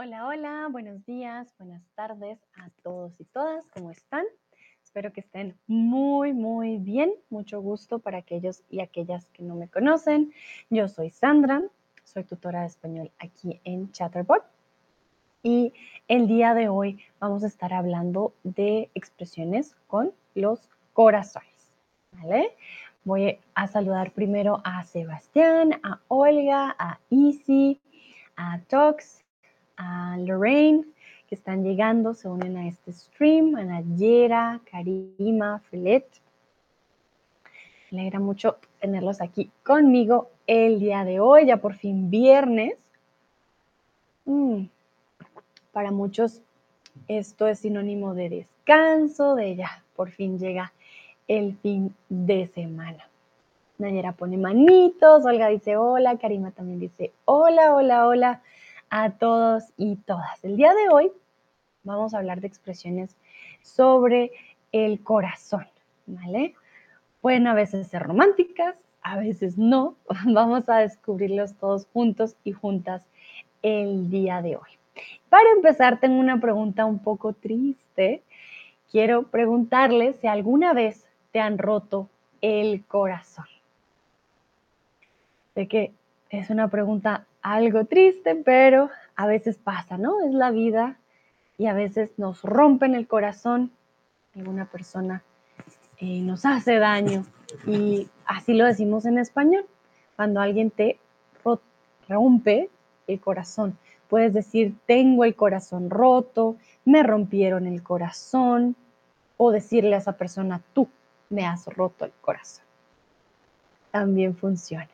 Hola, hola, buenos días, buenas tardes a todos y todas, ¿cómo están? Espero que estén muy, muy bien. Mucho gusto para aquellos y aquellas que no me conocen. Yo soy Sandra, soy tutora de español aquí en Chatterbot. Y el día de hoy vamos a estar hablando de expresiones con los corazones, ¿vale? Voy a saludar primero a Sebastián, a Olga, a Easy, a Tox, a Lorraine, que están llegando, se unen a este stream, a Nayera, Karima, Filet. Me alegra mucho tenerlos aquí conmigo el día de hoy, ya por fin viernes. Mm, para muchos esto es sinónimo de descanso, de ya, por fin llega el fin de semana. Nayera pone manitos, Olga dice hola, Karima también dice hola, hola, hola a todos y todas. El día de hoy vamos a hablar de expresiones sobre el corazón, ¿vale? Pueden a veces ser románticas, a veces no. Vamos a descubrirlos todos juntos y juntas el día de hoy. Para empezar, tengo una pregunta un poco triste. Quiero preguntarles si alguna vez te han roto el corazón. Sé que es una pregunta algo triste, pero a veces pasa, ¿no? Es la vida y a veces nos rompen el corazón. Alguna persona eh, nos hace daño y así lo decimos en español. Cuando alguien te rompe el corazón, puedes decir, tengo el corazón roto, me rompieron el corazón, o decirle a esa persona, tú me has roto el corazón. También funciona.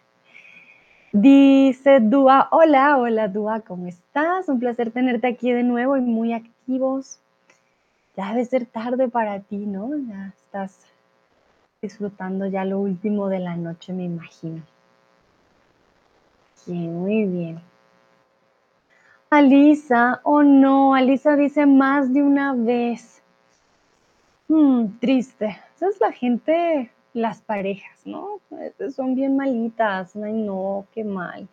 Dice Dúa, hola, hola Dúa, ¿cómo estás? Un placer tenerte aquí de nuevo y muy activos. Ya debe ser tarde para ti, ¿no? Ya estás disfrutando ya lo último de la noche, me imagino. Bien, muy bien. Alisa, oh no, Alisa dice más de una vez. Hmm, triste. Esa es la gente las parejas, ¿no? Este, son bien malitas, ay no, qué mal.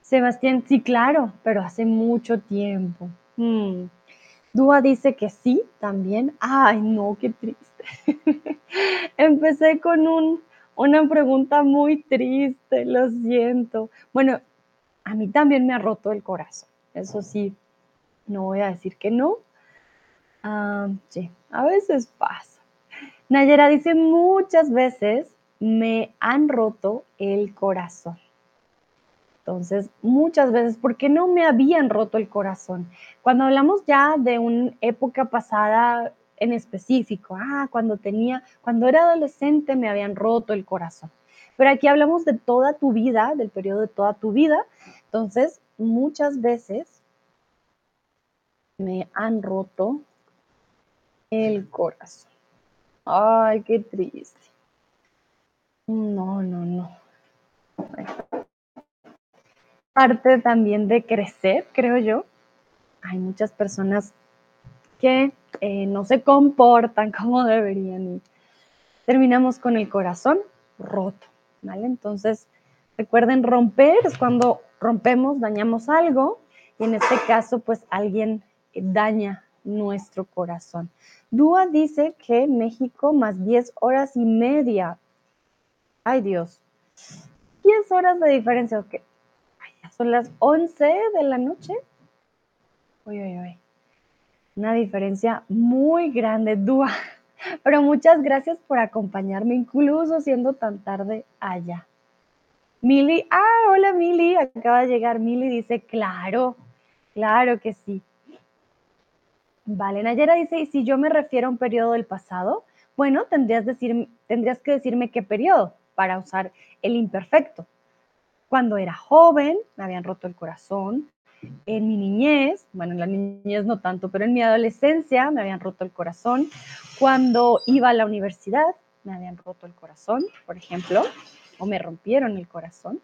Sebastián, sí, claro, pero hace mucho tiempo. Hmm. Dúa dice que sí, también. Ay, no, qué triste. Empecé con un, una pregunta muy triste, lo siento. Bueno, a mí también me ha roto el corazón. Eso sí, no voy a decir que no. Ah, sí, a veces pasa. Nayera dice, muchas veces me han roto el corazón. Entonces, muchas veces, ¿por qué no me habían roto el corazón? Cuando hablamos ya de una época pasada en específico, ah, cuando tenía, cuando era adolescente me habían roto el corazón. Pero aquí hablamos de toda tu vida, del periodo de toda tu vida. Entonces, muchas veces me han roto el corazón. Ay, qué triste. No, no, no. Parte también de crecer, creo yo. Hay muchas personas que eh, no se comportan como deberían y terminamos con el corazón roto, ¿vale? Entonces, recuerden, romper es cuando rompemos, dañamos algo y en este caso, pues alguien daña nuestro corazón. Dúa dice que México más 10 horas y media. Ay Dios. 10 horas de diferencia. Okay. son las 11 de la noche. Uy, uy, uy. Una diferencia muy grande, Dúa. Pero muchas gracias por acompañarme, incluso siendo tan tarde allá. Mili, ah, hola Mili, acaba de llegar. Mili dice, claro, claro que sí. Vale, Nayera dice, ¿y si yo me refiero a un periodo del pasado? Bueno, tendrías, que decirme qué periodo para usar el imperfecto. Cuando era joven, me habían roto el corazón. En mi niñez, bueno, en la niñez no tanto, pero en mi adolescencia me habían roto el corazón. Cuando iba a la universidad, me habían roto el corazón, por ejemplo, o me rompieron el corazón.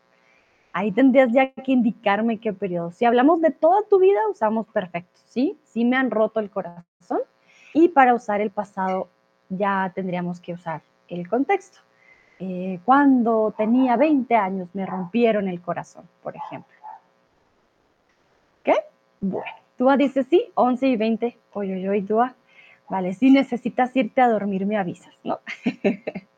Ahí tendrías ya que indicarme qué periodo. Si hablamos de toda tu vida, usamos perfecto, ¿sí? Sí me han roto el corazón. Y para usar el pasado ya tendríamos que usar el contexto. Eh, cuando tenía 20 años me rompieron el corazón, por ejemplo. ¿Qué? Bueno, Dúa dice sí, 11 y 20. Oye, oye, Dúa. Vale, si necesitas irte a dormir, me avisas, ¿no?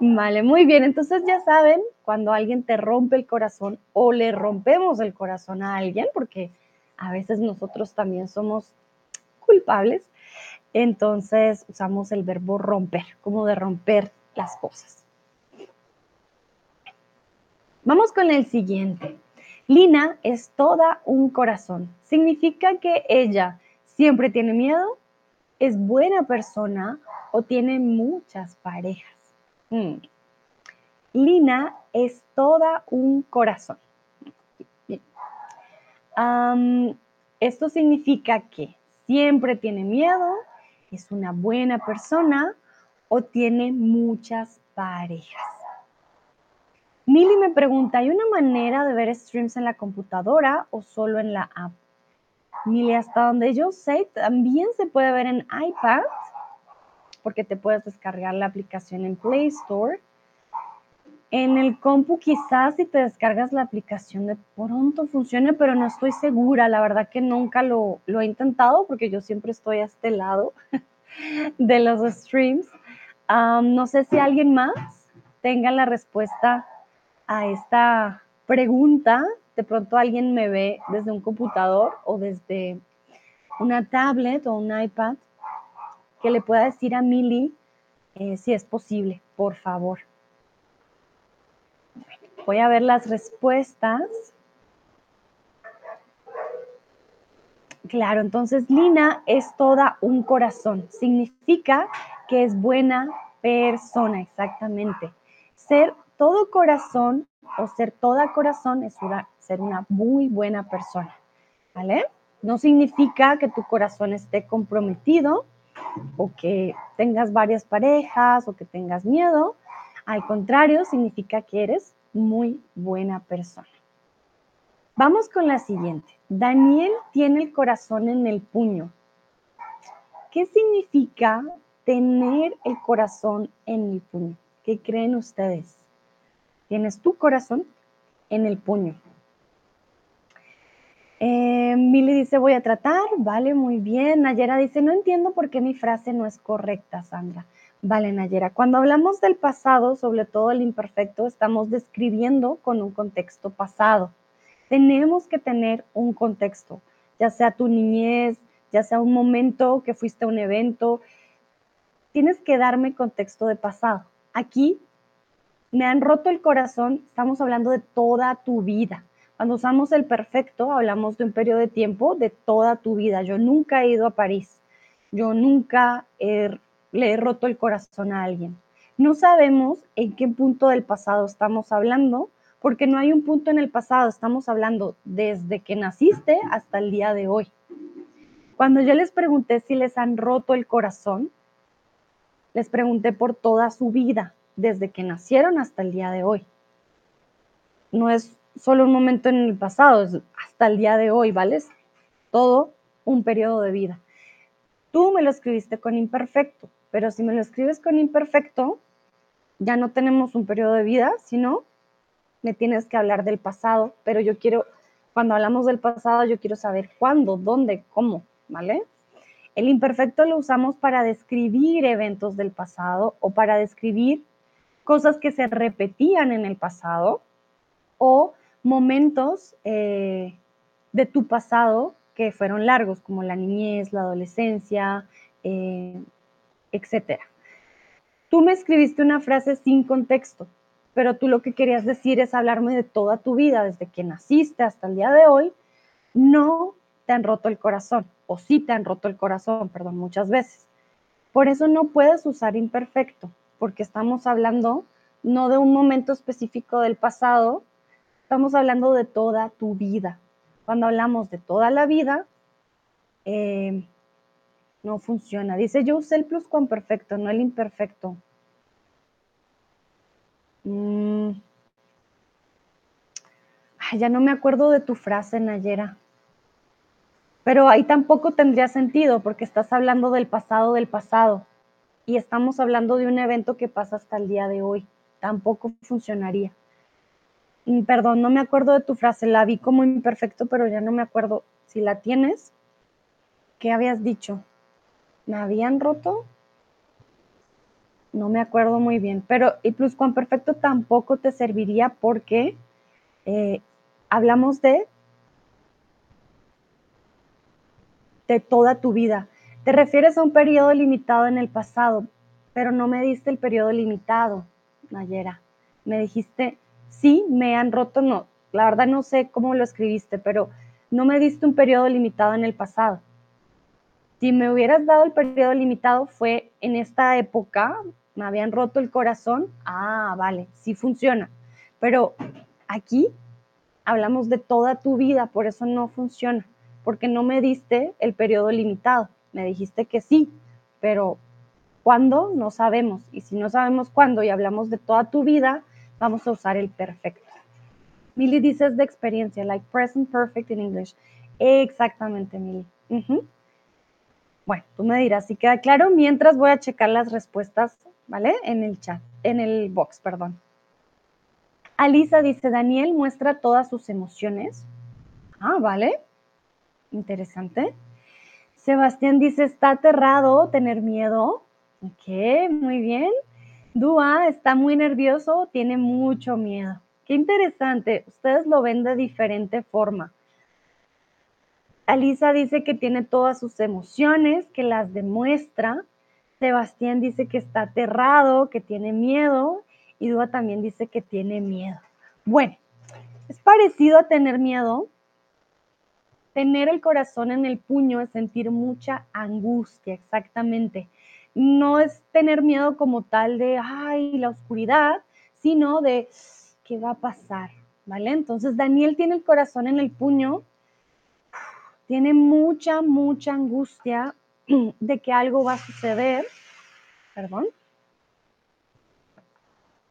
vale, muy bien. Entonces ya saben, cuando alguien te rompe el corazón o le rompemos el corazón a alguien, porque a veces nosotros también somos culpables, entonces usamos el verbo romper, como de romper las cosas. Vamos con el siguiente. Lina es toda un corazón. Significa que ella siempre tiene miedo, es buena persona o tiene muchas parejas. Hmm. Lina es toda un corazón. esto significa que siempre tiene miedo, es una buena persona o tiene muchas parejas. Mili me pregunta, ¿hay una manera de ver streams en la computadora o solo en la app? Mili, hasta donde yo sé, también se puede ver en iPad, porque te puedes descargar la aplicación en Play Store. En el compu quizás si te descargas la aplicación de pronto funcione, pero no estoy segura. La verdad que nunca lo, lo he intentado porque yo siempre estoy a este lado de los streams. no sé si alguien más tenga la respuesta a esta pregunta, de pronto alguien me ve desde un computador o desde una tablet o un iPad, que le pueda decir a Mili eh, si es posible, por favor. Voy a ver las respuestas. Claro, entonces Lina es toda un corazón. Significa que es buena persona, exactamente. Ser todo corazón o ser toda corazón es ser una muy buena persona, ¿vale? No significa que tu corazón esté comprometido o que tengas varias parejas o que tengas miedo. Al contrario, significa que eres muy buena persona. Vamos con la siguiente. Daniel tiene el corazón en el puño. ¿Qué significa tener el corazón en el puño? ¿Qué creen ustedes? Tienes tu corazón en el puño. Eh, Mili dice, voy a tratar. Vale, muy bien. Nayera dice, no entiendo por qué mi frase no es correcta, Sandra. Vale, Nayera. Cuando hablamos del pasado, sobre todo el imperfecto, estamos describiendo con un contexto pasado. Tenemos que tener un contexto, ya sea tu niñez, ya sea un momento que fuiste a un evento. Tienes que darme contexto de pasado. Aquí me han roto el corazón, estamos hablando de toda tu vida. Cuando usamos el perfecto, hablamos de un periodo de tiempo de toda tu vida. Yo nunca he ido a París. Yo nunca le he roto el corazón a alguien. No sabemos en qué punto del pasado estamos hablando, porque no hay un punto en el pasado. Estamos hablando desde que naciste hasta el día de hoy. Cuando yo les pregunté si les han roto el corazón, les pregunté por toda su vida, desde que nacieron hasta el día de hoy. No es solo un momento en el pasado, es hasta el día de hoy, ¿vale? todo un periodo de vida. Tú me lo escribiste con imperfecto, pero si me lo escribes con imperfecto, ya no tenemos un periodo de vida, sino me tienes que hablar del pasado, pero yo quiero, cuando hablamos del pasado, yo quiero saber cuándo, dónde, cómo, ¿vale? El imperfecto lo usamos para describir eventos del pasado o para describir cosas que se repetían en el pasado o momentos eh, de tu pasado que fueron largos, como la niñez, la adolescencia, eh, etc. Tú me escribiste una frase sin contexto, pero tú lo que querías decir es hablarme de toda tu vida, desde que naciste hasta el día de hoy, no te han roto el corazón, o sí te han roto el corazón, perdón, muchas veces. Por eso no puedes usar imperfecto, porque estamos hablando no de un momento específico del pasado, estamos hablando de toda tu vida. Cuando hablamos de toda la vida, eh, no funciona. Dice, yo usé el pluscuamperfecto, no el imperfecto. Mm. ya no me acuerdo de tu frase, Nayera. Pero ahí tampoco tendría sentido porque estás hablando del pasado del pasado y estamos hablando de un evento que pasa hasta el día de hoy. Tampoco funcionaría. Perdón, no me acuerdo de tu frase, la vi como imperfecto, pero ya no me acuerdo si la tienes, ¿qué habías dicho? ¿Me habían roto? No me acuerdo muy bien, pero y pluscuamperfecto tampoco te serviría porque eh, hablamos de de toda tu vida. Te refieres a un periodo limitado en el pasado, pero no me diste el periodo limitado, Nayera. Me dijiste, sí, me han roto, no. La verdad no sé cómo lo escribiste, pero no me diste un periodo limitado en el pasado. Si me hubieras dado el periodo limitado fue en esta época, me habían roto el corazón, ah, vale, sí funciona. Pero aquí hablamos de toda tu vida, por eso no funciona, porque no me diste el periodo limitado. Me dijiste que sí, pero ¿cuándo? No sabemos. Y si no sabemos cuándo y hablamos de toda tu vida, vamos a usar el perfecto. Milly dices de experiencia, like present perfect in English. Exactamente, Milly. Bueno, tú me dirás si queda claro mientras voy a checar las respuestas, ¿vale? En el chat, en el box, perdón. Alisa dice, Daniel muestra todas sus emociones. Ah, vale. Interesante. Sebastián dice, está aterrado, tener miedo. Ok, muy bien. Dua está muy nervioso, tiene mucho miedo. Qué interesante. Ustedes lo ven de diferente forma. Alisa dice que tiene todas sus emociones, que las demuestra. Sebastián dice que está aterrado, que tiene miedo. Y Dúa también dice que tiene miedo. Bueno, es parecido a tener miedo. Tener el corazón en el puño es sentir mucha angustia, exactamente. No es tener miedo como tal de, ay, la oscuridad, sino de, ¿qué va a pasar? ¿Vale? Entonces Daniel tiene el corazón en el puño tiene mucha, mucha angustia de que algo va a suceder, perdón,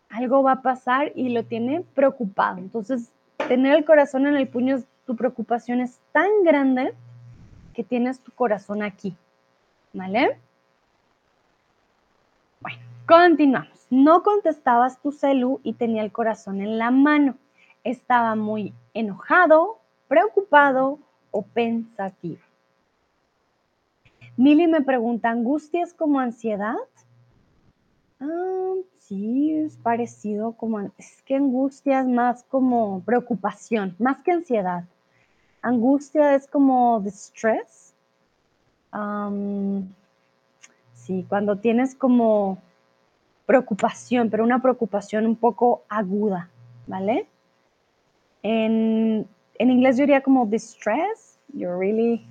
algo va a pasar y lo tiene preocupado. Entonces, tener el corazón en el puño, tu preocupación es tan grande que tienes tu corazón aquí, ¿vale? Continuamos. No contestabas tu celu y tenía el corazón en la mano. Estaba muy enojado, preocupado o pensativa. Mili me pregunta, ¿angustias como ansiedad? Ah, sí, es parecido como, es que angustia es más como preocupación, más que ansiedad. Angustia es como distress. sí, cuando tienes como preocupación, pero una preocupación un poco aguda, ¿vale? En en inglés yo diría como distress, you're really,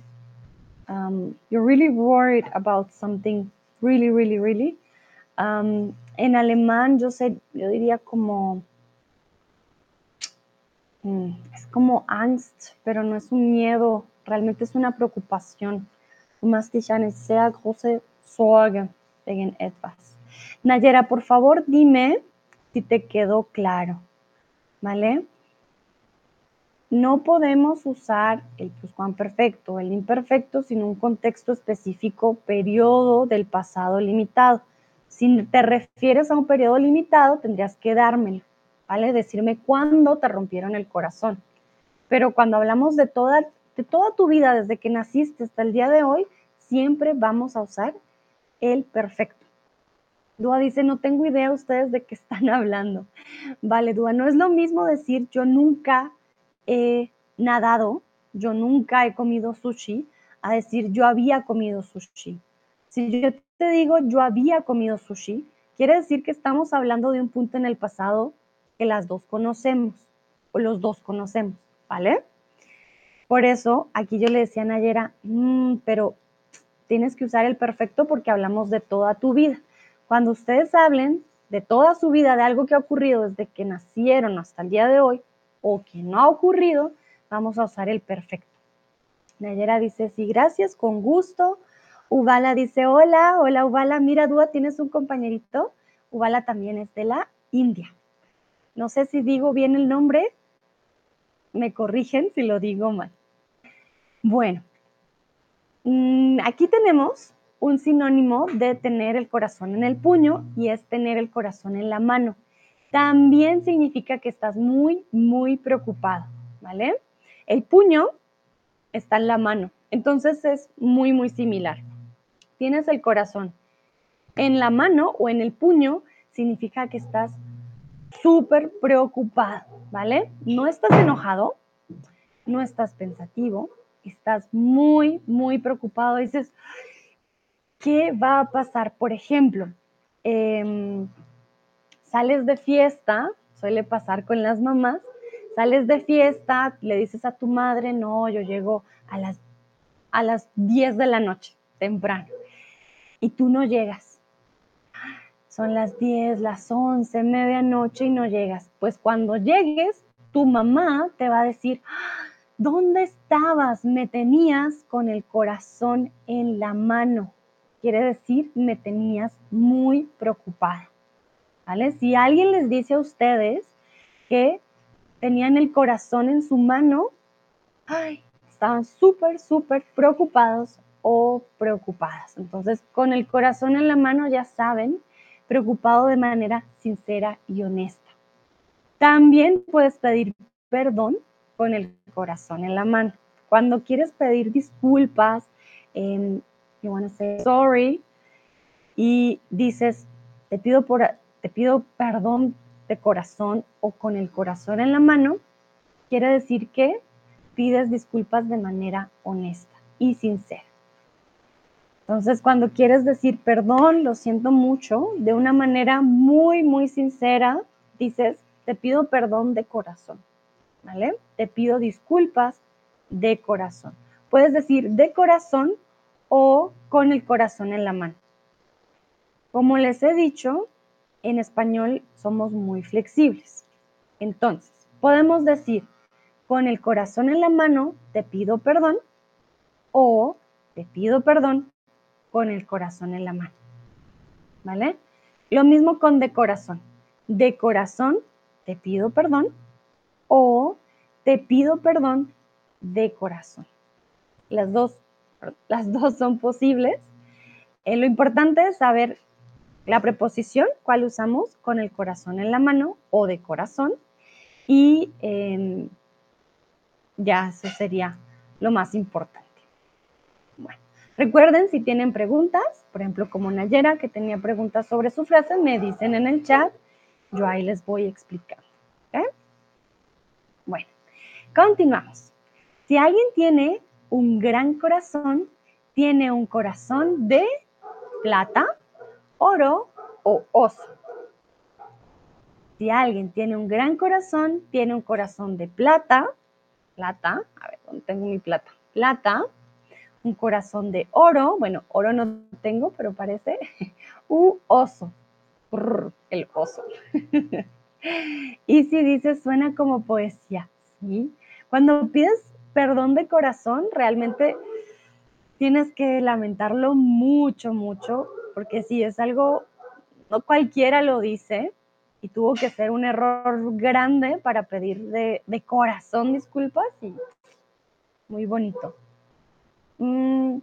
um, you're really worried about something really, really, really. Um, en alemán yo diría como, mm, es como angst, pero no es un miedo, realmente es una preocupación. Du machst dich eine sehr große Sorge wegen etwas. Nayera, por favor, dime si te quedó claro, ¿vale? No podemos usar el pluscuamperfecto, el imperfecto, sin un contexto específico, periodo del pasado limitado. Si te refieres a un periodo limitado, tendrías que dármelo, ¿vale? Decirme cuándo te rompieron el corazón. Pero cuando hablamos de toda, de toda tu vida, desde que naciste hasta el día de hoy, siempre vamos a usar el perfecto. Dúa dice, no tengo idea ustedes de qué están hablando. Vale, Dúa, no es lo mismo decir yo nunca he nadado, yo nunca he comido sushi, a decir yo había comido sushi. Si yo te digo yo había comido sushi, quiere decir que estamos hablando de un punto en el pasado que las dos conocemos, o los dos conocemos, ¿vale? Por eso aquí yo le decía a Nayera, mm, pero tienes que usar el perfecto porque hablamos de toda tu vida. Cuando ustedes hablen de toda su vida, de algo que ha ocurrido desde que nacieron hasta el día de hoy, o que no ha ocurrido, vamos a usar el perfecto. Nayera dice, sí, gracias, con gusto. Ubala dice, hola, hola Ubala, mira, Dúa, ¿tienes un compañerito? Ubala también es de la India. No sé si digo bien el nombre, me corrigen si lo digo mal. Bueno, mm, aquí tenemos un sinónimo de tener el corazón en el puño y es tener el corazón en la mano también significa que estás muy, muy preocupado, ¿vale? El puño está en la mano. Entonces es muy, muy similar. Tienes el corazón en la mano o en el puño, significa que estás súper preocupado, ¿vale? No estás enojado, no estás pensativo, estás muy, muy preocupado. Dices, ¿qué va a pasar? Por ejemplo, em, sales de fiesta, suele pasar con las mamás, sales de fiesta, le dices a tu madre, no, yo llego a las, a las 10 de la noche, temprano, y tú no llegas. Son las 10, las 11, medianoche y no llegas. Pues cuando llegues, tu mamá te va a decir, ¿dónde estabas? Me tenías con el corazón en la mano. Quiere decir, me tenías muy preocupada. ¿Vale? Si alguien les dice a ustedes que tenían el corazón en su mano, estaban súper, súper preocupados o preocupadas. Entonces, con el corazón en la mano ya saben, preocupado de manera sincera y honesta. También puedes pedir perdón con el corazón en la mano. Cuando quieres pedir disculpas, eh, you want to say sorry, y dices, te pido, por, te pido perdón de corazón o con el corazón en la mano, quiere decir que pides disculpas de manera honesta y sincera. Entonces, cuando quieres decir perdón, lo siento mucho, de una manera muy, muy sincera, dices, te pido perdón de corazón, ¿vale? Te pido disculpas de corazón. Puedes decir de corazón o con el corazón en la mano. Como les he dicho, en español somos muy flexibles. Entonces, podemos decir, con el corazón en la mano, te pido perdón o te pido perdón con el corazón en la mano. ¿Vale? Lo mismo con de corazón. De corazón, te pido perdón o te pido perdón de corazón. Las dos, las dos son posibles. Eh, lo importante es saber la preposición, cuál usamos con el corazón en la mano o de corazón. Y em, ya eso sería lo más importante. Bueno, recuerden si tienen preguntas, por ejemplo, como Nayera que tenía preguntas sobre su frase, me dicen en el chat, yo ahí les voy explicando. Bueno, continuamos. Si alguien tiene un gran corazón, tiene un corazón de plata, oro o oso. Si alguien tiene un gran corazón, tiene un corazón de plata, plata, a ver, ¿dónde tengo mi plata? Plata, un corazón de oro, bueno, oro no tengo, pero parece, u oso, el oso. y si dices, suena como poesía, ¿sí? Cuando pides perdón de corazón, realmente tienes que lamentarlo mucho, mucho, porque si es algo, no cualquiera lo dice y tuvo que ser un error grande para pedir de, corazón disculpas y muy bonito. Mm,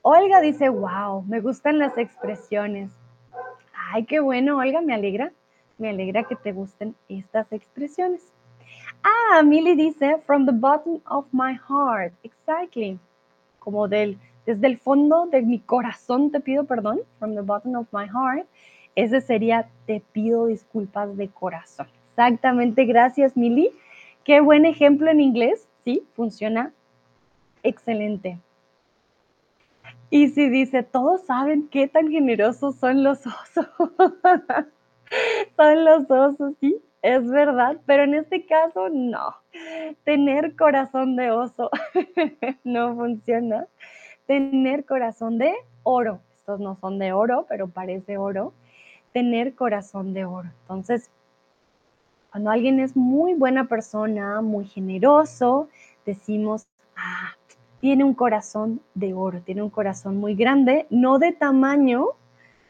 Olga dice, wow, me gustan las expresiones. Ay, qué bueno, Olga, me alegra. Me alegra que te gusten estas expresiones. Ah, Milly dice, from the bottom of my heart. Exactly. Como del desde el fondo de mi corazón te pido perdón, from the bottom of my heart. Ese sería te pido disculpas de corazón. Exactamente, gracias Mili. Qué buen ejemplo en inglés, sí, funciona excelente. Y si dice, todos saben qué tan generosos son los osos. son los osos, sí, es verdad, pero en este caso no. Tener corazón de oso no funciona tener corazón de oro. Estos no son de oro, pero parece oro. Tener corazón de oro. Entonces, cuando alguien es muy buena persona, muy generoso, decimos, ah, tiene un corazón de oro, tiene un corazón muy grande, no de tamaño,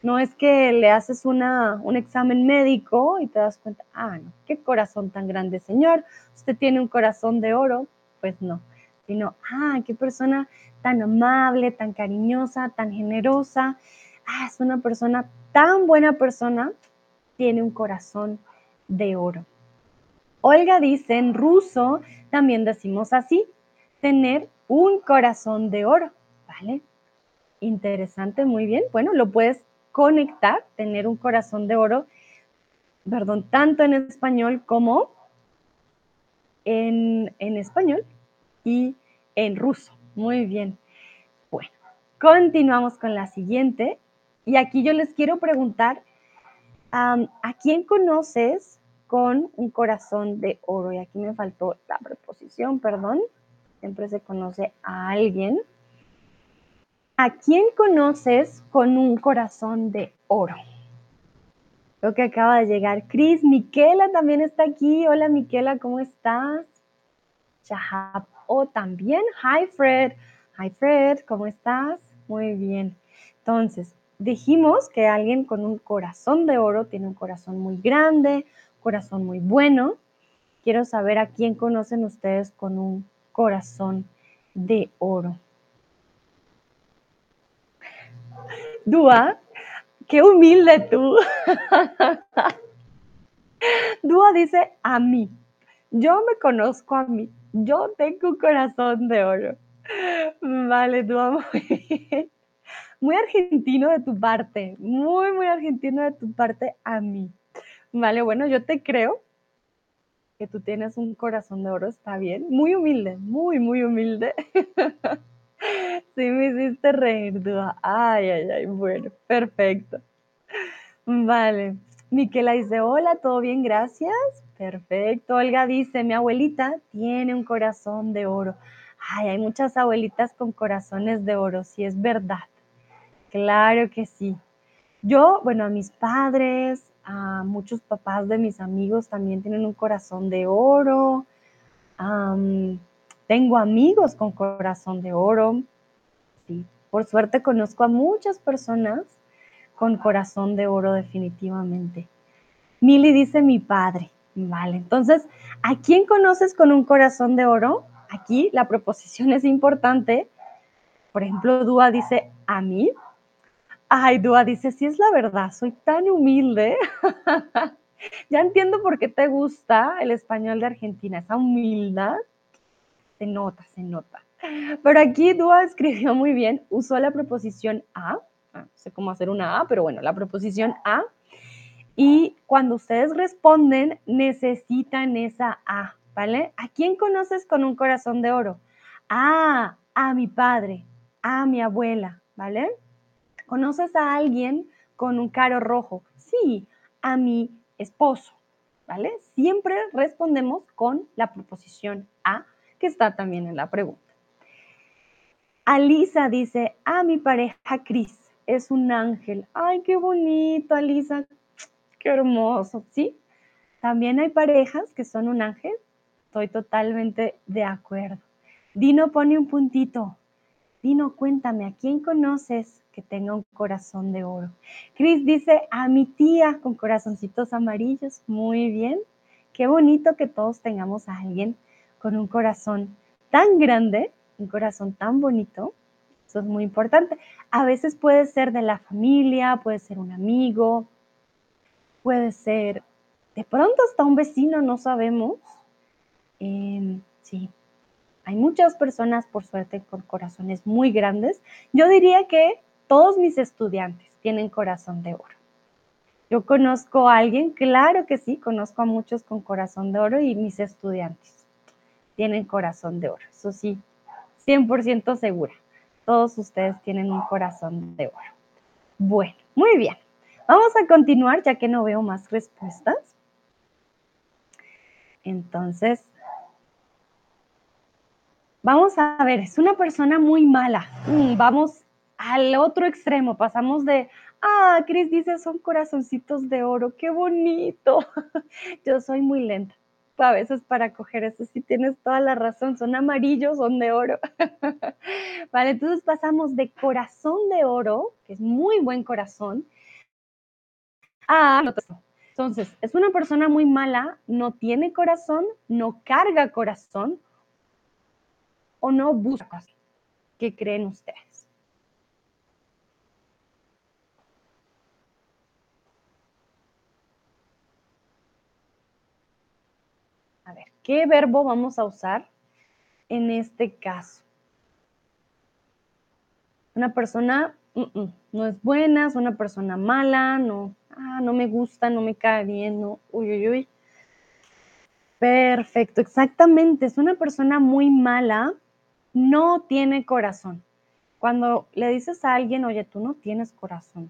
no es que le haces una, un examen médico y te das cuenta, ah, no, qué corazón tan grande, señor, usted tiene un corazón de oro, pues no, sino, ah, qué persona tan amable, tan cariñosa, tan generosa. Ah, es una persona tan buena persona, tiene un corazón de oro. Olga dice, en ruso también decimos así, tener un corazón de oro, ¿vale? Interesante, muy bien. Bueno, lo puedes conectar, tener un corazón de oro, perdón, tanto en español como en, español y en ruso. Muy bien. Bueno, continuamos con la siguiente. Y aquí yo les quiero preguntar, ¿a quién conoces con un corazón de oro? Y aquí me faltó la preposición, perdón. Siempre se conoce a alguien. ¿A quién conoces con un corazón de oro? Creo que acaba de llegar Cris. Miquela también está aquí. Hola Miquela, ¿cómo estás? Chahab O también. Hi Fred. Hi Fred, ¿cómo estás? Muy bien. Entonces, dijimos que alguien con un corazón de oro tiene un corazón muy grande, corazón muy bueno. Quiero saber a quién conocen ustedes con un corazón de oro. Dúa, qué humilde tú. Dúa dice a mí. Yo me conozco a mí. Yo tengo un corazón de oro. Vale, Dúa, muy Muy argentino de tu parte. Muy, muy argentino de tu parte a mí. Vale, bueno, yo te creo que tú tienes un corazón de oro, está bien. Muy humilde, muy, muy humilde. Sí, me hiciste reír, Dúa. Ay, ay, ay, bueno, perfecto. Vale. Miquela dice, hola, ¿todo bien? Gracias. Perfecto. Olga dice, mi abuelita tiene un corazón de oro. Ay, hay muchas abuelitas con corazones de oro, sí es verdad. Claro que sí. Yo, bueno, a mis padres, a muchos papás de mis amigos también tienen un corazón de oro. Tengo amigos con corazón de oro. Por suerte conozco a muchas personas con corazón de oro definitivamente. Mili dice mi padre. Vale, entonces, ¿a quién conoces con un corazón de oro? Aquí la proposición es importante. Por ejemplo, Dúa dice a mí. Ay, Dúa dice, sí es la verdad, soy tan humilde. ya entiendo por qué te gusta el español de Argentina, esa humildad. Se nota, se nota. Pero aquí Dúa escribió muy bien, usó la preposición a, ah, no sé cómo hacer una a, pero bueno, la preposición a. Y cuando ustedes responden, necesitan esa a, ¿vale? ¿A quién conoces con un corazón de oro? Ah, a mi padre, a mi abuela, ¿vale? ¿Conoces a alguien con un caro rojo? Sí, a mi esposo, ¿vale? Siempre respondemos con la preposición a, que está también en la pregunta. Alisa dice, a mi pareja Cris es un ángel. Ay, qué bonito, Alisa. Qué hermoso, ¿sí? También hay parejas que son un ángel. Estoy totalmente de acuerdo. Dino pone un puntito. Dino, cuéntame, ¿a quién conoces que tenga un corazón de oro? Cris dice, a mi tía con corazoncitos amarillos. Muy bien. Qué bonito que todos tengamos a alguien con un corazón tan grande un corazón tan bonito. Eso es muy importante. A veces puede ser de la familia, puede ser un amigo, puede ser de pronto hasta un vecino, no sabemos. Em, sí, hay muchas personas, por suerte, con corazones muy grandes. Yo diría que todos mis estudiantes tienen corazón de oro. Yo conozco a alguien, claro que sí, conozco a muchos con corazón de oro y mis estudiantes tienen corazón de oro. Eso sí, 100% segura. Todos ustedes tienen un corazón de oro. Bueno, muy bien. Vamos a continuar ya que no veo más respuestas. Entonces, vamos a ver, es una persona muy mala. Mm, vamos al otro extremo, pasamos de, ah, Cris dice son corazoncitos de oro, qué bonito. Yo soy muy lenta a veces para coger eso, sí tienes toda la razón, son amarillos, son de oro. vale, entonces pasamos de corazón de oro, que es muy buen corazón, a... Entonces, es una persona muy mala, no tiene corazón, no carga corazón o no busca. ¿Qué creen ustedes? A ver, ¿qué verbo vamos a usar en este caso? Una persona no es buena, es una persona mala, no, ah, no me gusta, no me cae bien, no, uy, uy, uy. Perfecto, exactamente. Es una persona muy mala, no tiene corazón. Cuando le dices a alguien, oye, tú no tienes corazón,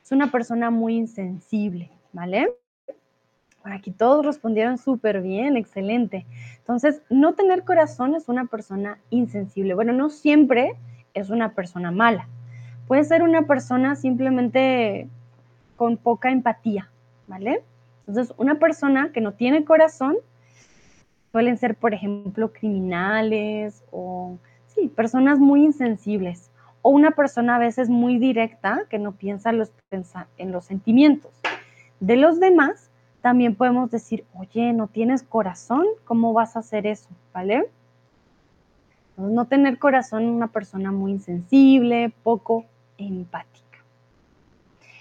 es una persona muy insensible, ¿vale? Aquí todos respondieron súper bien, excelente. Entonces, no tener corazón es una persona insensible. Bueno, no siempre es una persona mala. Puede ser una persona simplemente con poca empatía, ¿vale? Entonces, una persona que no tiene corazón suelen ser, por ejemplo, criminales o, sí, personas muy insensibles. O una persona a veces muy directa que no piensa en los sentimientos de los demás. También podemos decir, oye, no tienes corazón, ¿cómo vas a hacer eso? ¿Vale? no tener corazón, una persona muy insensible, poco empática.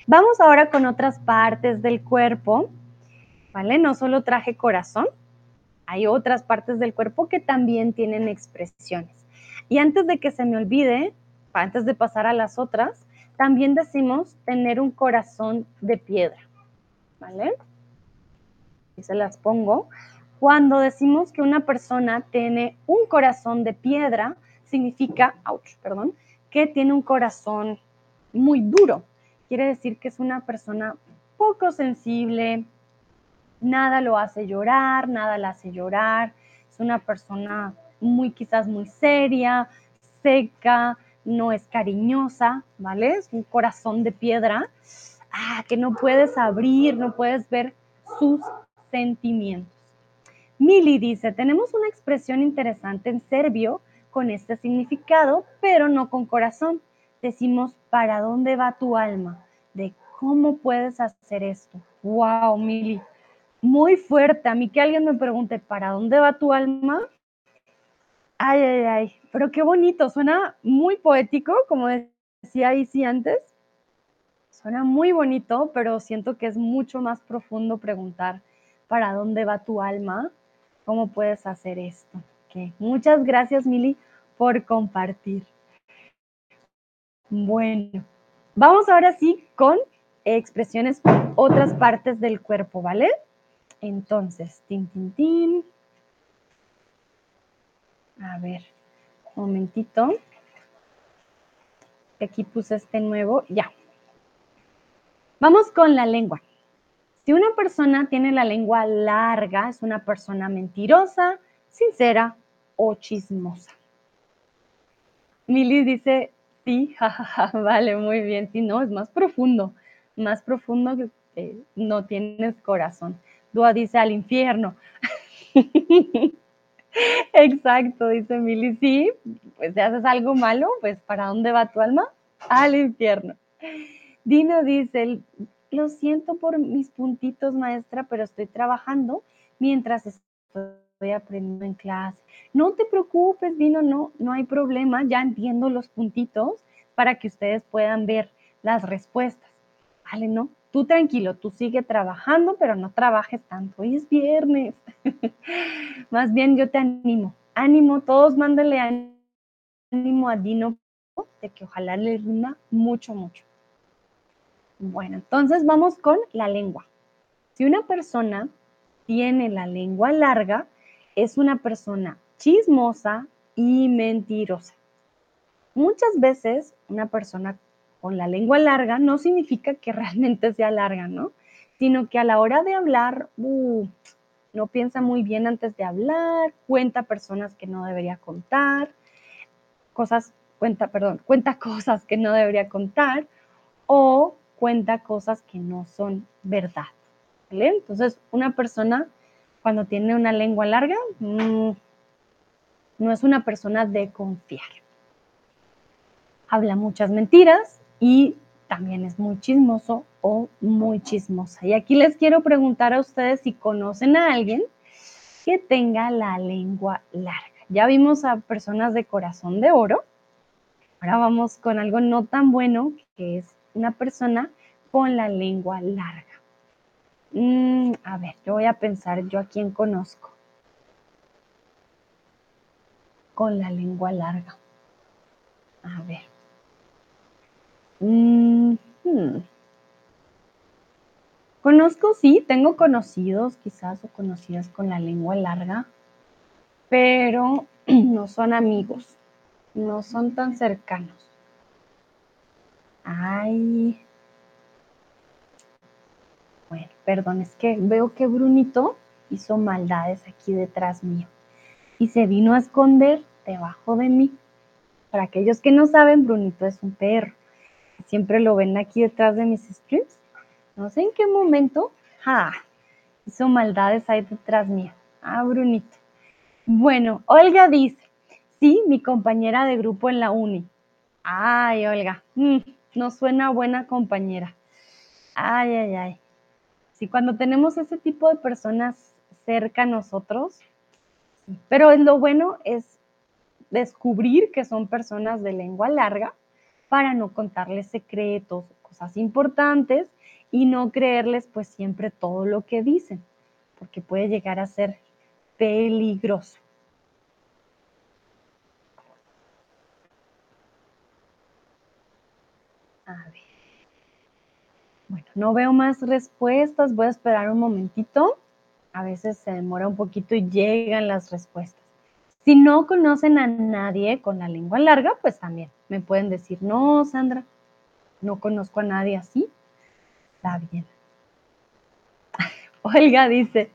Vamos ahora con otras partes del cuerpo, ¿vale? No solo traje corazón, hay otras partes del cuerpo que también tienen expresiones. Y antes de que se me olvide, antes de pasar a las otras, también decimos tener un corazón de piedra, ¿vale? Y se las pongo. Cuando decimos que una persona tiene un corazón de piedra, significa, ouch, perdón, que tiene un corazón muy duro. Quiere decir que es una persona poco sensible, nada lo hace llorar, nada la hace llorar, es una persona muy quizás muy seria, seca, no es cariñosa, ¿vale? Es un corazón de piedra, ah, que no puedes abrir, no puedes ver sus sentimientos. Mili dice, tenemos una expresión interesante en serbio con este significado, pero no con corazón. Decimos, ¿para dónde va tu alma? De cómo puedes hacer esto. Wow, Mili muy fuerte. A mí que alguien me pregunte, ¿para dónde va tu alma? Ay, ay, ay, pero qué bonito, suena muy poético, como decía Isi antes. Suena muy bonito, pero siento que es mucho más profundo preguntar, ¿para dónde va tu alma? ¿Cómo puedes hacer esto? Muchas gracias, Mili, por compartir. Bueno, vamos ahora sí con expresiones otras partes del cuerpo, ¿vale? Entonces, tin, tin, tin. A ver, un momentito. Aquí puse este nuevo, ya. Vamos con la lengua. Si una persona tiene la lengua larga, es una persona mentirosa, sincera o chismosa. Mili dice, sí, jajaja, vale, muy bien. Sí, no, es más profundo, más profundo que no tienes corazón. Dúa dice al infierno. Exacto, dice Mili. Sí, pues si haces algo malo, pues ¿para dónde va tu alma? Al infierno. Dino dice, lo siento por mis puntitos, maestra, pero estoy trabajando mientras estoy aprendiendo en clase. No te preocupes, Dino, no, no hay problema, ya entiendo los puntitos para que ustedes puedan ver las respuestas. Vale, ¿no? tú tranquilo, tú sigue trabajando, pero no trabajes tanto. Hoy es viernes. Más bien yo te animo. Ánimo, todos mándale ánimo a Dino de que ojalá le rima mucho, mucho. Bueno, entonces vamos con la lengua. Si una persona tiene la lengua larga, es una persona chismosa y mentirosa. Muchas veces una persona con la lengua larga no significa que realmente sea larga, ¿no? Sino que a la hora de hablar, uh, no piensa muy bien antes de hablar, cuenta personas que no debería contar, cosas, cuenta, perdón, cuenta cosas que no debería contar o cuenta cosas que no son verdad. Entonces, una persona cuando tiene una lengua larga mm, no es una persona de confiar. Habla muchas mentiras, y también es muy chismoso o muy chismosa. Y aquí les quiero preguntar a ustedes si conocen a alguien que tenga la lengua larga. Ya vimos a personas de corazón de oro. Ahora vamos con algo no tan bueno, que es una persona con la lengua larga. Mm, a ver, yo voy a pensar yo a quién conozco con la lengua larga. A ver. Mm, hmm. Conozco, sí, tengo conocidos quizás o conocidas con la lengua larga, pero no son amigos, no son tan cercanos. Ay. Bueno, perdón, es que veo que Brunito hizo maldades aquí detrás mío y se vino a esconder debajo de mí. Para aquellos que no saben, Brunito es un perro. Siempre lo ven aquí detrás de mis streams. No sé en qué momento ja, hizo maldades ahí detrás mío. Ah, Brunito. Bueno, Olga dice, sí, mi compañera de grupo en la uni. Ay, Olga, mm, no suena buena compañera. Ay, ay, ay. Sí, cuando tenemos ese tipo de personas cerca a nosotros, pero lo bueno es descubrir que son personas de lengua larga para no contarles secretos, cosas importantes y no creerles pues siempre todo lo que dicen, porque puede llegar a ser peligroso. A ver. Bueno, no veo más respuestas, voy a esperar un momentito. A veces se demora un poquito y llegan las respuestas. Si no conocen a nadie con la lengua larga, pues también me pueden decir, no, Sandra, no conozco a nadie así. Está bien. Olga dice,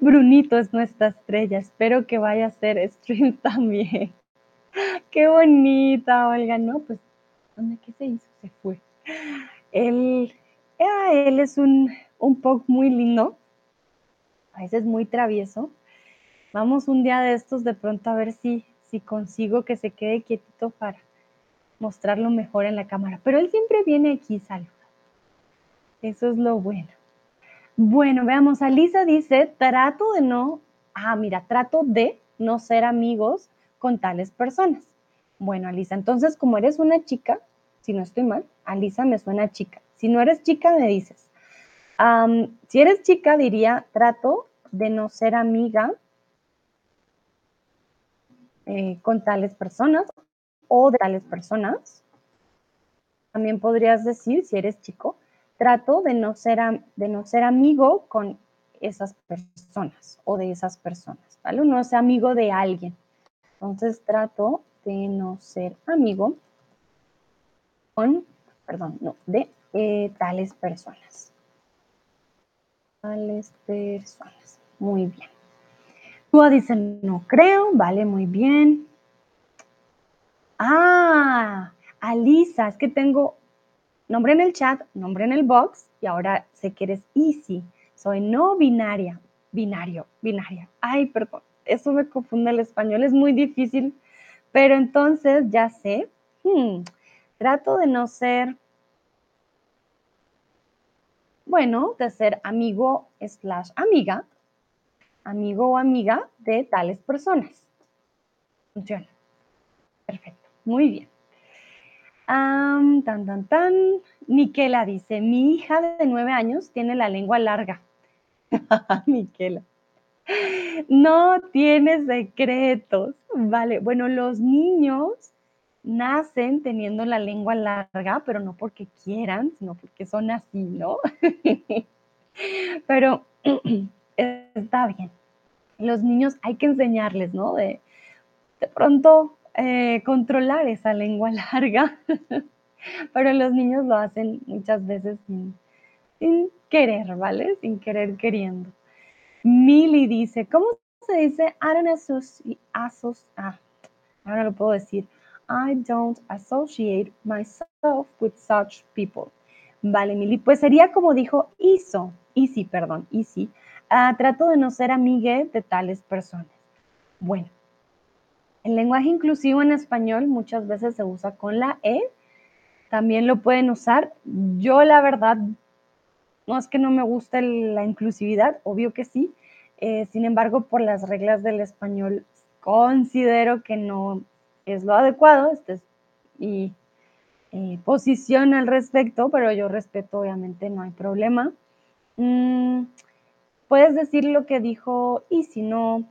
Brunito es nuestra estrella, espero que vaya a ser stream también. Qué bonita, Olga, ¿no? Pues, ¿dónde qué se hizo? Se fue. Él, ah, él es un, un pug muy lindo, a veces muy travieso, Vamos un día de estos de pronto a ver si, si consigo que se quede quietito para mostrarlo mejor en la cámara. Pero él siempre viene aquí y saluda. Eso es lo bueno. Bueno, veamos, Alisa dice, trato de no, ah, mira, trato de no ser amigos con tales personas. Bueno, Alisa, entonces como eres una chica, si no estoy mal, Alisa me suena chica. Si no eres chica, me dices. si eres chica, diría, trato de no ser amiga eh, con tales personas o de tales personas. También podrías decir, si eres chico, trato de no ser, de no ser amigo con esas personas o de esas personas, ¿vale? No es amigo de alguien. Entonces trato de no ser amigo con, perdón, no, de eh, tales personas. Tales personas. Muy bien. Tú dice, no creo, vale, muy bien. Ah, Alisa, es que tengo nombre en el chat, nombre en el box y ahora sé que eres easy. Soy no binaria, binario, binaria. Ay, perdón, eso me confunde el español, es muy difícil, pero entonces ya sé, hmm, trato de no ser, bueno, de ser amigo slash amiga amigo o amiga de tales personas. Funciona. Perfecto. Muy bien. tan, tan, tan. Miquela dice, mi hija de nueve años tiene la lengua larga. Miquela. No tiene secretos. Vale, bueno, los niños nacen teniendo la lengua larga, pero no porque quieran, sino porque son así, ¿no? pero está bien. Los niños hay que enseñarles, ¿no? De, de pronto eh, controlar esa lengua larga, pero los niños lo hacen muchas veces sin, querer, ¿vale? Sin querer queriendo. Milly dice, ¿cómo se dice? I don't associate, ah, ahora lo puedo decir. I don't associate myself with such people. Vale, Milly, pues sería como dijo Iso, Easy, perdón, Easy. Ah, trato de no ser amigue de tales personas. Bueno, el lenguaje inclusivo en español muchas veces se usa con la E. También lo pueden usar. Yo la verdad, no es que no me guste la inclusividad, obvio que sí. Eh, sin embargo, por las reglas del español, considero que no es lo adecuado. Este es mi eh, posición al respecto, pero yo respeto, obviamente, no hay problema. Mm, puedes decir lo que dijo y si no,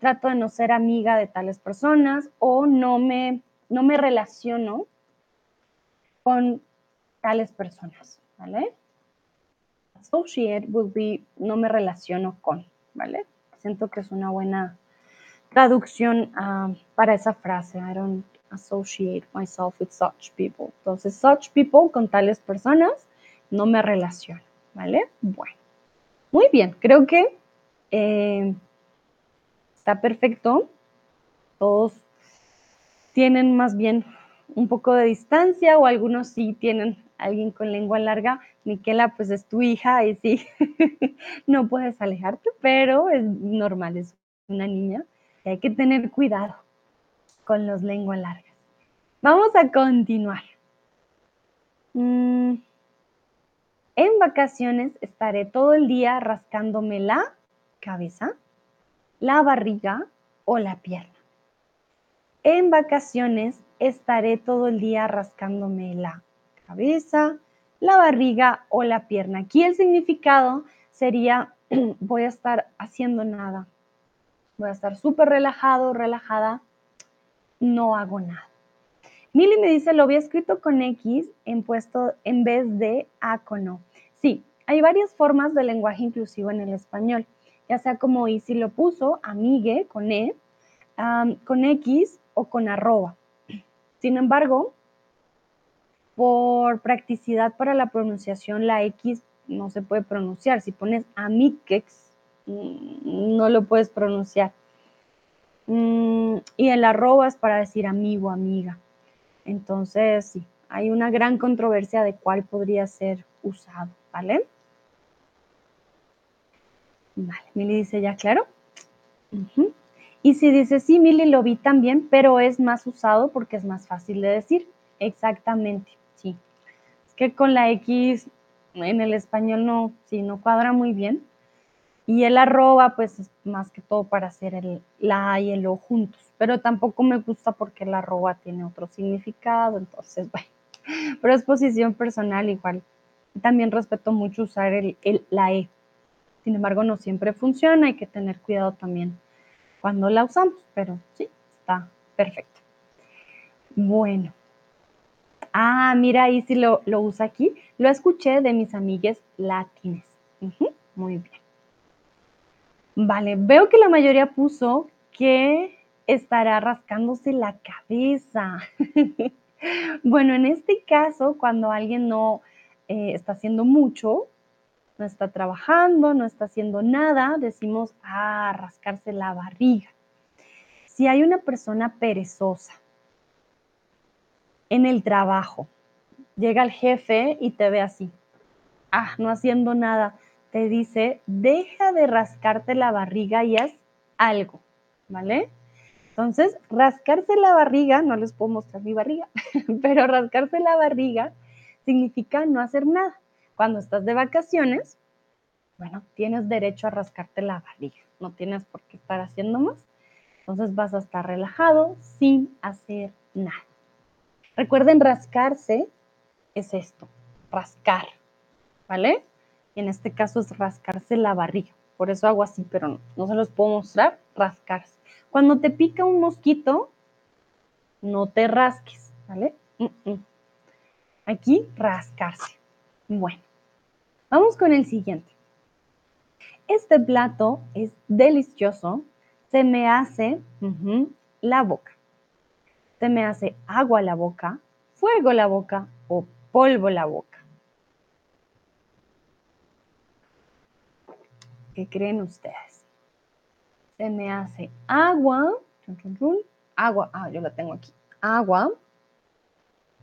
trato de no ser amiga de tales personas o no me, no me relaciono con tales personas, ¿vale? Associate will be no me relaciono con, ¿vale? Siento que es una buena traducción ah, para esa frase. I don't associate myself with such people. Entonces, such people con tales personas no me relaciono, ¿vale? Bueno, muy bien, creo que eh, está perfecto. Todos tienen más bien un poco de distancia o algunos sí tienen alguien con lengua larga. Miquela, pues es tu hija y sí, no puedes alejarte, pero es normal, es una niña hay que tener cuidado con los lenguas largas. Vamos a continuar. Mm, en vacaciones estaré todo el día rascándome la cabeza, la barriga o la pierna. En vacaciones estaré todo el día rascándome la cabeza, la barriga o la pierna. Aquí el significado sería voy a estar haciendo nada. Voy a estar súper relajado, relajada. No hago nada. Mili me dice, lo había escrito con X en puesto en vez de A con O. Sí, hay varias formas de lenguaje inclusivo en el español, ya sea como Isi lo puso, amigue con E, con X o con arroba. Sin embargo, por practicidad para la pronunciación, la X no se puede pronunciar. Si pones amikex, no lo puedes pronunciar. Mm, y el arroba es para decir amigo, amiga. Entonces, sí, hay una gran controversia de cuál podría ser usado, ¿vale? Vale, Mili dice, ¿ya claro? Y si dice, sí, Mili lo vi también, pero es más usado porque es más fácil de decir. Exactamente, sí. Es que con la X en el español no, sí, no cuadra muy bien. Y el arroba, pues es más que todo para hacer el, la A y el O juntos. Pero tampoco me gusta porque el arroba tiene otro significado. Entonces, bueno, pero es posición personal igual. También respeto mucho usar el, la E. Sin embargo, no siempre funciona. Hay que tener cuidado también cuando la usamos. Pero sí, está perfecto. Bueno. Ah, mira, ahí sí lo, lo usa aquí. Lo escuché de mis amigues latines. muy bien. Vale, veo que la mayoría puso que estará rascándose la cabeza. bueno, en este caso, cuando alguien no eh, está haciendo mucho, no está trabajando, no está haciendo nada, decimos, ah, rascarse la barriga. Si hay una persona perezosa en el trabajo, llega el jefe y te ve así, ah, no haciendo nada te dice, deja de rascarte la barriga y haz algo, ¿vale? Entonces, rascarse la barriga, no les puedo mostrar mi barriga, pero rascarse la barriga significa no hacer nada. Cuando estás de vacaciones, bueno, tienes derecho a rascarte la barriga, no tienes por qué estar haciendo más. Entonces vas a estar relajado sin hacer nada. Recuerden, rascarse es esto, rascar, ¿vale? En este caso es rascarse la barriga. Por eso hago así, pero no, se los puedo mostrar, rascarse. Cuando te pica un mosquito, no te rasques, ¿vale? Aquí, rascarse. Bueno, vamos con el siguiente. Este plato es delicioso, se me hace la boca. Se me hace agua la boca, fuego la boca o polvo la boca. ¿Qué creen ustedes? Se me hace agua, agua, ah, yo la tengo aquí, agua,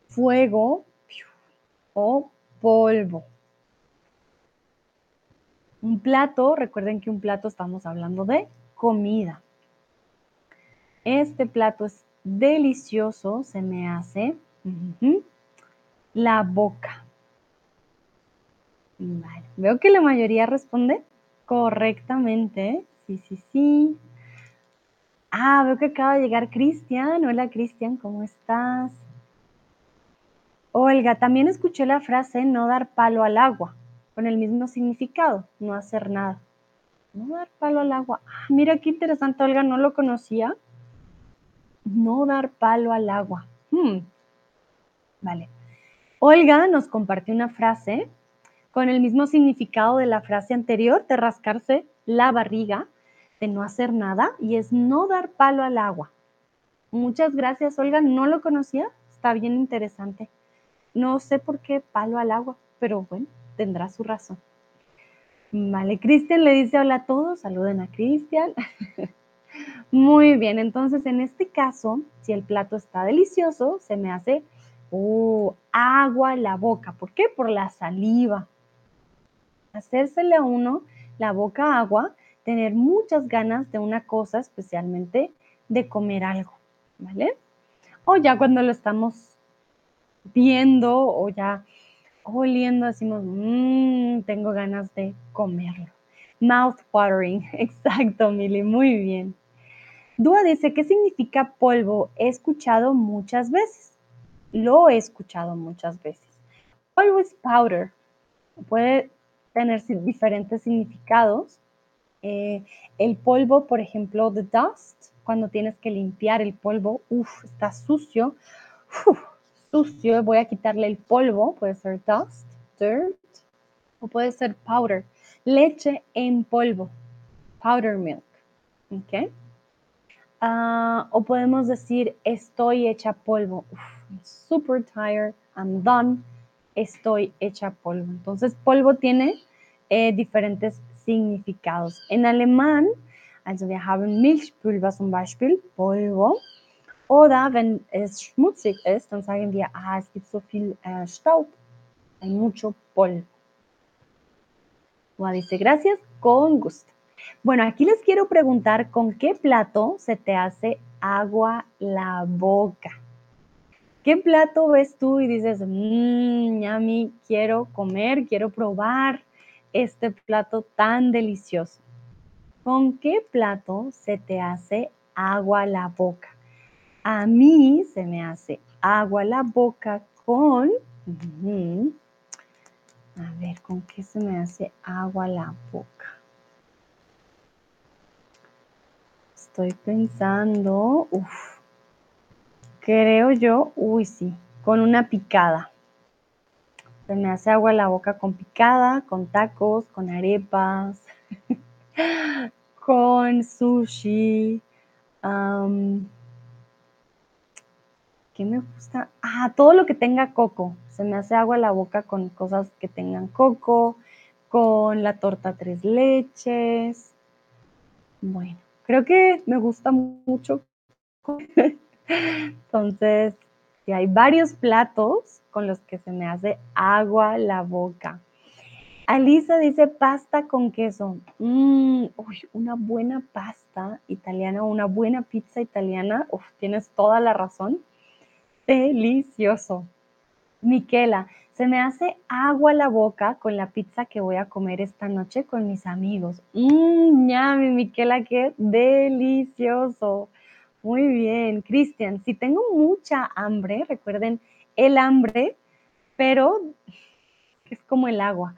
fuego o polvo. Un plato, recuerden que un plato estamos hablando de comida. Este plato es delicioso, se me hace la boca. Veo que la mayoría responde Correctamente, sí, sí, sí. Ah, veo que acaba de llegar Cristian. Hola Cristian, ¿cómo estás? Olga, también escuché la frase no dar palo al agua, con el mismo significado, no hacer nada. No dar palo al agua. Ah, mira qué interesante, Olga, no lo conocía. No dar palo al agua. Hmm. Vale. Olga nos compartió una frase con el mismo significado de la frase anterior de rascarse la barriga, de no hacer nada, y es no dar palo al agua. Muchas gracias, Olga. No lo conocía. Está bien interesante. No sé por qué palo al agua, pero bueno, tendrá su razón. Vale, Cristian le dice hola a todos. Saluden a Cristian. Muy bien, entonces en este caso, si el plato está delicioso, se me hace oh, agua en la boca. ¿Por qué? Por la saliva. Hacérsele a uno la boca agua, tener muchas ganas de una cosa, especialmente de comer algo, ¿vale? O ya cuando lo estamos viendo o ya oliendo, decimos, mmm, tengo ganas de comerlo. Mouth watering, exacto, Mili, muy bien. Dúa dice, ¿qué significa polvo? He escuchado muchas veces lo he escuchado muchas veces. Always powder puede tener diferentes significados. Eh, el polvo, por ejemplo, the dust, cuando tienes que limpiar el polvo, uff, está sucio, sucio, voy a quitarle el polvo, puede ser dust, dirt, o puede ser powder, leche en polvo, powder milk, ¿ok? Ah, o podemos decir estoy hecha polvo, super tired, I'm done, estoy hecha polvo. Entonces, polvo tiene eh, diferentes significados. En alemán, also wir haben Milchpulver zum Beispiel, Polvo. Oder wenn es schmutzig ist, dann sagen wir, ah, es gibt so viel äh, Staub, hay mucho polvo. Dice, gracias, con gusto. Bueno, aquí les quiero preguntar, ¿con qué plato se te hace agua la boca? ¿Qué plato ves tú y dices, mmm, mí quiero comer, quiero probar este plato tan delicioso? ¿Con qué plato se te hace agua la boca? A mí se me hace agua la boca con... a ver, ¿con qué se me hace agua la boca? Estoy pensando, uff, Creo yo, uy, sí, con una picada. Se me hace agua la boca con picada, con tacos, con arepas, con sushi. ¿Qué me gusta? Ah, todo lo que tenga coco. Se me hace agua la boca con cosas que tengan coco, con la torta tres leches. Bueno, creo que me gusta mucho. Entonces, si hay varios platos con los que se me hace agua la boca. Alisa dice pasta con queso. Mm, una buena pasta italiana, una buena pizza italiana. Uf, tienes toda la razón. Delicioso. Miquela, se me hace agua la boca con la pizza que voy a comer esta noche con mis amigos. Mmm, ñami, Miquela, qué delicioso. Muy bien, Cristian. Si tengo mucha hambre, recuerden, el hambre, pero es como el agua,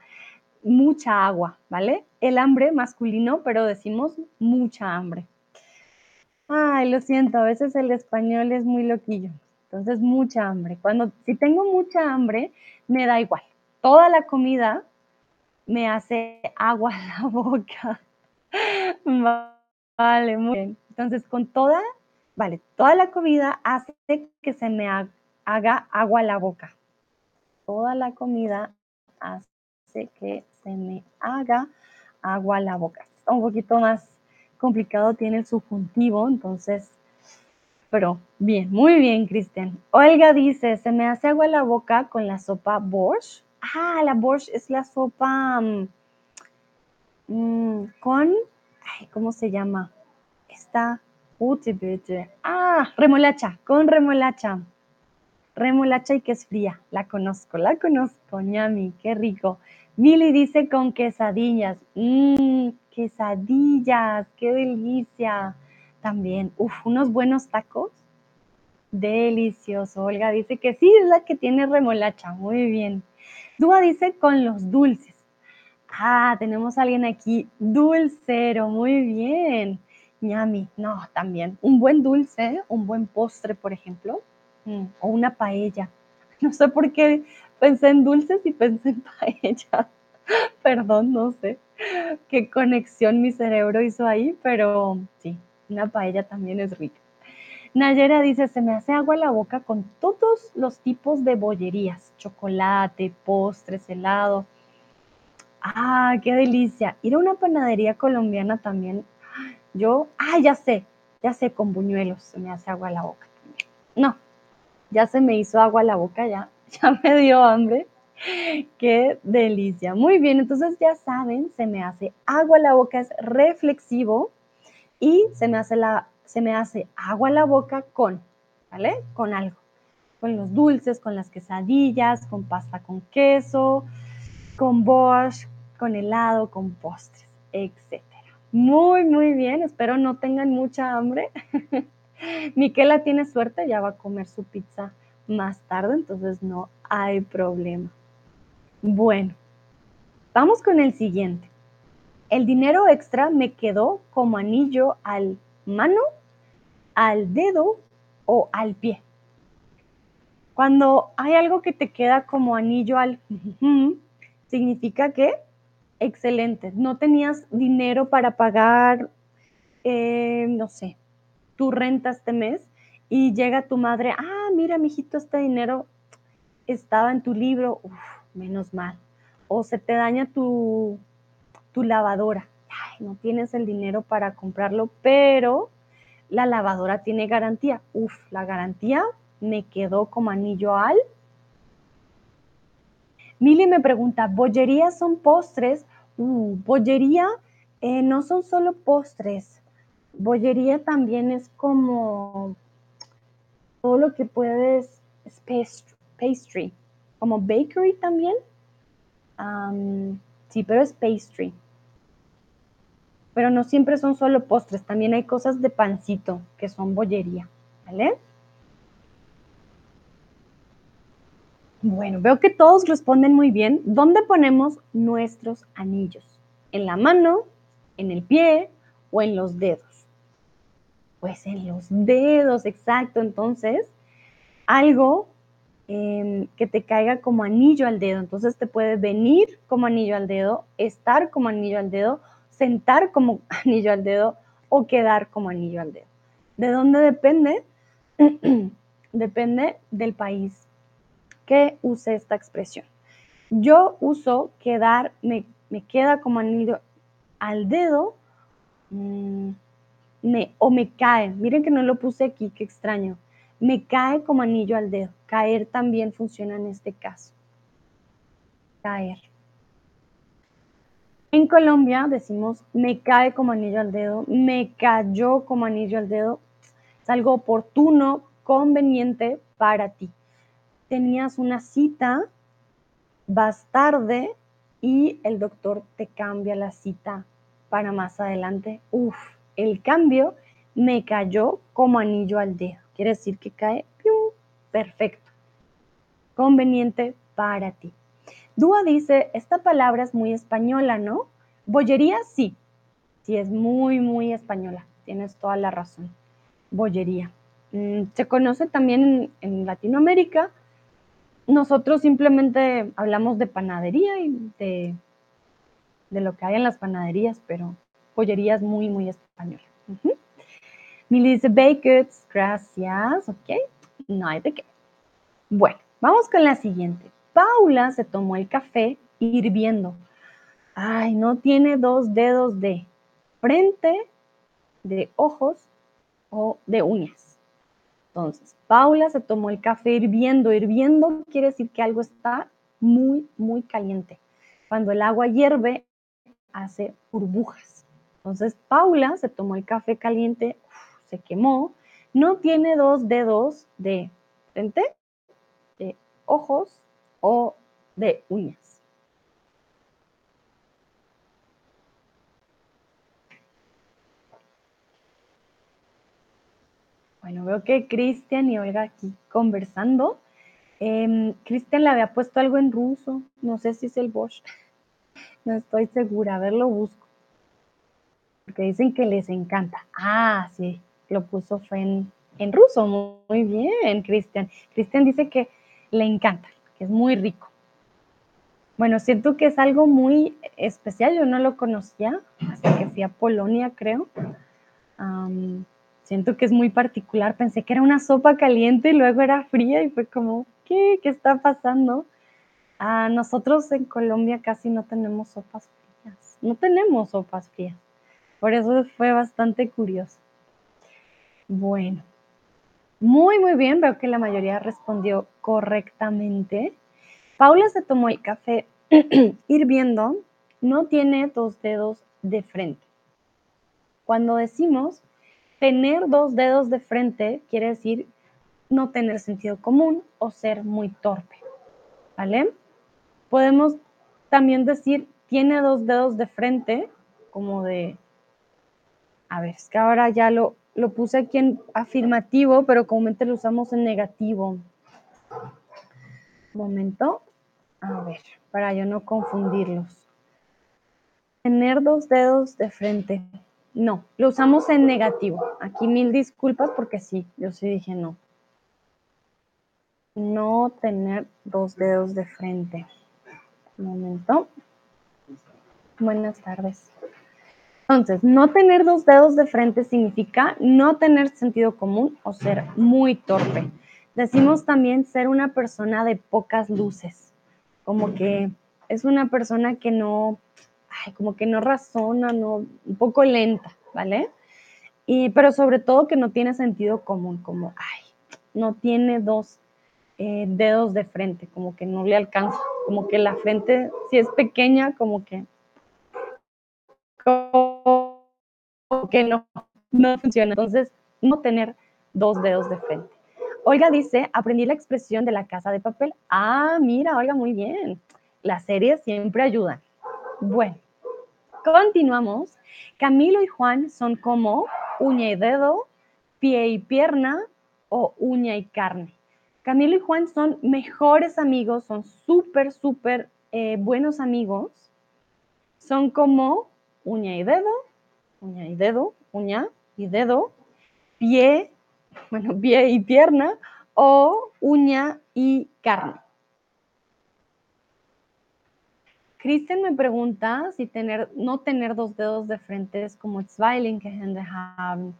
mucha agua, ¿vale? El hambre masculino, pero decimos mucha hambre. Ay, lo siento, a veces el español es muy loquillo. Entonces, mucha hambre. Cuando, si tengo mucha hambre, me da igual. Toda la comida me hace agua en la boca. Vale, muy bien. Entonces, con toda Vale, toda la comida hace que se me haga agua a la boca. Toda la comida hace que se me haga agua a la boca. Está un poquito más complicado, tiene el subjuntivo, entonces, pero bien, muy bien, Cristian. Olga dice, se me hace agua a la boca con la sopa borscht. Ah, la borscht es la sopa mm, mm, con, ¿cómo se llama? Esta Ah, remolacha, con remolacha. Remolacha y que es fría. La conozco, la conozco, ñami, qué rico. Mili dice con quesadillas. Mmm, quesadillas, qué delicia. También, uff, unos buenos tacos. Delicioso. Olga dice que sí, es la que tiene remolacha. Muy bien. Dúa dice con los dulces. Ah, tenemos a alguien aquí, dulcero. Muy bien. Ñami, no, también. Un buen dulce, un buen postre, por ejemplo, mm, o una paella. No sé por qué pensé en dulces y pensé en paella. Perdón, no sé qué conexión mi cerebro hizo ahí, pero sí, una paella también es rica. Nayera dice, se me hace agua la boca con todos los tipos de bollerías, chocolate, postres, helado. Ah, qué delicia. Ir a una panadería colombiana también. Yo, ah, ya sé, ya sé, con buñuelos se me hace agua la boca. No, ya se me hizo agua la boca, ya, ya me dio hambre. Qué delicia. Muy bien, entonces ya saben, se me hace agua la boca, es reflexivo y se me hace, la, se me hace agua la boca con, ¿vale? Con algo. Con los dulces, con las quesadillas, con pasta con queso, con borscht, con helado, con postres, etc. Muy, muy bien. Espero no tengan mucha hambre. Miquela tiene suerte, ya va a comer su pizza más tarde, entonces no hay problema. Bueno, vamos con el siguiente. El dinero extra me quedó como anillo al mano, al dedo o al pie. Cuando hay algo que te queda como anillo al significa que excelente, no tenías dinero para pagar, eh, no sé, tu renta este mes y llega tu madre, ah, mira, mijito, este dinero estaba en tu libro, menos mal. O se te daña tu, tu lavadora, no tienes el dinero para comprarlo, pero la lavadora tiene garantía. Uf, la garantía me quedó como anillo al. Mili me pregunta, ¿bollerías son postres? Uh, bollería eh, no son solo postres. Bollería también es como todo lo que puedes, es pastry, como bakery también. sí, pero es pastry. Pero no siempre son solo postres, también hay cosas de pancito que son bollería, ¿vale? Bueno, veo que todos responden muy bien. ¿Dónde ponemos nuestros anillos? ¿En la mano, en el pie o en los dedos? Pues en los dedos, exacto. Entonces, algo em, que te caiga como anillo al dedo. Entonces te puede venir como anillo al dedo, estar como anillo al dedo, sentar como anillo al dedo o quedar como anillo al dedo. ¿De dónde depende? depende del país que use esta expresión. Yo uso quedar, me, queda como anillo al dedo mm, me, o me cae. Miren que no lo puse aquí, qué extraño. Me cae como anillo al dedo. Caer también funciona en este caso. Caer. En Colombia decimos me cae como anillo al dedo, me cayó como anillo al dedo. Es algo oportuno, conveniente para ti. Tenías una cita, vas tarde y el doctor te cambia la cita para más adelante. Uf, el cambio me cayó como anillo al dedo. Quiere decir que cae perfecto. Conveniente para ti. Dúa dice, esta palabra es muy española, ¿no? Bollería, sí. Sí, es muy, muy española. Tienes toda la razón. Bollería. Mm, se conoce también en, Latinoamérica. Nosotros simplemente hablamos de panadería y de, lo que hay en las panaderías, pero bollería es muy, muy española. Uh baked, gracias, ok. No hay de qué. Bueno, vamos con la siguiente. Paula se tomó el café hirviendo. Ay, no tiene dos dedos de frente, de ojos o de uñas. Entonces, Paula se tomó el café hirviendo. Hirviendo quiere decir que algo está muy, muy caliente. Cuando el agua hierve, hace burbujas. Entonces, Paula se tomó el café caliente, se quemó. No tiene dos dedos de frente, de ojos o de uñas. Bueno, veo que Cristian y Olga aquí conversando. Em, Cristian le había puesto algo en ruso, no sé si es el Bosch, no estoy segura, a ver, lo busco. Porque dicen que les encanta. Ah, sí, lo puso fue en, en ruso, muy bien, Cristian. Cristian dice que le encanta, que es muy rico. Bueno, siento que es algo muy especial, yo no lo conocía hasta que fui a Polonia, creo. Siento que es muy particular, pensé que era una sopa caliente y luego era fría y fue como, ¿qué? ¿Qué está pasando? Ah, nosotros en Colombia casi no tenemos sopas frías, no tenemos sopas frías, por eso fue bastante curioso. Bueno, muy, muy bien, veo que la mayoría respondió correctamente. Paula se tomó el café hirviendo, no tiene dos dedos de frente. Cuando decimos tener dos dedos de frente, quiere decir no tener sentido común o ser muy torpe. ¿Vale? Podemos también decir tiene dos dedos de frente, como de... A ver, es que ahora ya lo, lo puse aquí en afirmativo, pero comúnmente lo usamos en negativo. Momento. A ver, para yo no confundirlos. Tener dos dedos de frente. No, lo usamos en negativo. Aquí mil disculpas porque sí, yo sí dije no. No tener dos dedos de frente. Un momento. Buenas tardes. Entonces, no tener dos dedos de frente significa no tener sentido común o ser muy torpe. Decimos también ser una persona de pocas luces, como que es una persona que no, ay, como que no razona, no, un poco lenta, ¿vale? Y, pero sobre todo que no tiene sentido común, como, ay, no tiene dos eh, dedos de frente, como que no le alcanza, como que la frente, si es pequeña, como que que no, no funciona. Entonces, no tener dos dedos de frente. Olga dice, aprendí la expresión de la casa de papel. Ah, mira, Olga, muy bien. Las series siempre ayudan. Bueno, continuamos. Camilo y Juan son como uña y dedo, pie y pierna o uña y carne. Camilo y Juan son mejores amigos, son súper, súper eh, buenos amigos. Son como uña y dedo, uña y dedo, uña y dedo, pie, bueno, pie y pierna, o uña y carne. Kristen me pregunta si tener, no tener dos dedos de frente es como zwei linke Hände haben.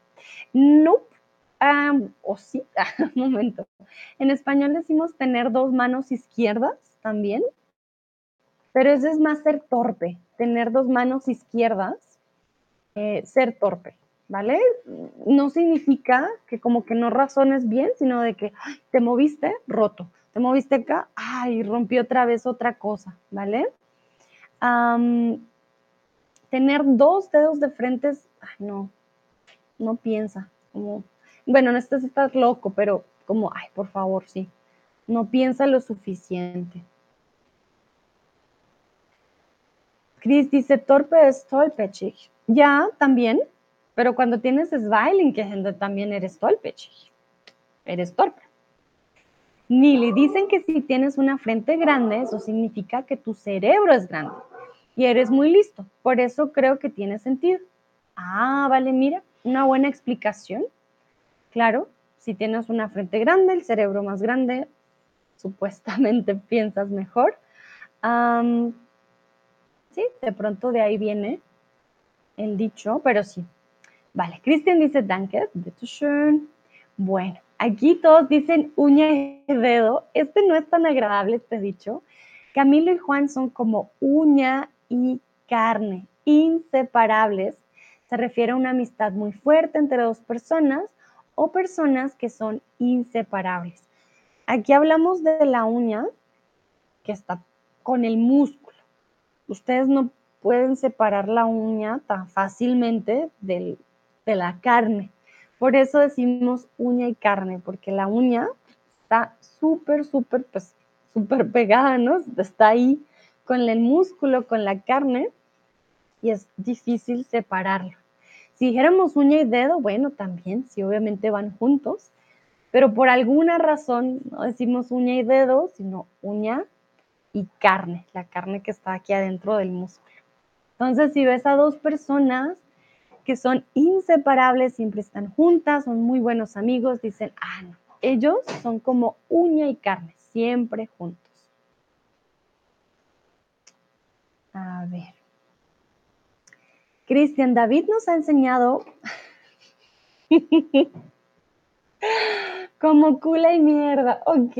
Nope. o sí, un momento. En español decimos tener dos manos izquierdas también, pero eso es más ser torpe, tener dos manos izquierdas, eh, ser torpe, ¿vale? No significa que como que no razones bien, sino de que te moviste, roto, te moviste acá, ay, rompí otra vez otra cosa, ¿vale? Tener dos dedos de frente, ay, no, no piensa, como, bueno, no estás, estás loco, pero como, ay, por favor, sí, no piensa lo suficiente. Chris dice, torpe es tollpechig. Ya, también, pero cuando tienes gente también eres tollpechig. Eres torpe. Nili, dicen que si tienes una frente grande, eso significa que tu cerebro es grande y eres muy listo. Por eso creo que tiene sentido. Ah, vale, mira, una buena explicación. Claro, si tienes una frente grande, el cerebro más grande, supuestamente piensas mejor. Sí, de pronto de ahí viene el dicho, pero sí. Vale, Cristian dice danke, bitte. Bueno, aquí todos dicen uña y dedo. Este no es tan agradable, este dicho. Camilo y Juan son como uña y carne, inseparables. Se refiere a una amistad muy fuerte entre dos personas o personas que son inseparables. Aquí hablamos de la uña que está con el músculo ustedes no pueden separar la uña tan fácilmente de la carne. Por eso decimos uña y carne, porque la uña está súper, súper, pues, súper pegada, ¿no? Está ahí con el músculo, con la carne, y es difícil separarlo. Si dijéramos uña y dedo, bueno, también, sí, obviamente van juntos, pero por alguna razón no decimos uña y dedo, sino uña y carne, la carne que está aquí adentro del músculo. Entonces, si ves a dos personas que son inseparables, siempre están juntas, son muy buenos amigos, dicen, ah, no, ellos son como uña y carne, siempre juntos. A ver. Cristian David nos ha enseñado como cula y mierda. Ok,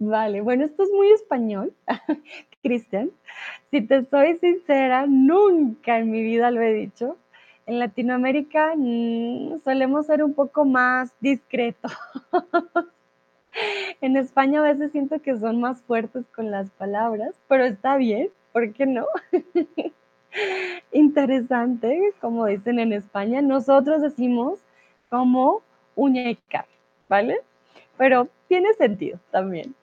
vale. Bueno, esto es muy español, Cristian. Si te soy sincera, nunca en mi vida lo he dicho. En Latinoamérica mm, solemos ser un poco más discretos. en España a veces siento que son más fuertes con las palabras, pero está bien, ¿por qué no? Interesante, como dicen en España, nosotros decimos como carne, ¿vale? Pero tiene sentido también.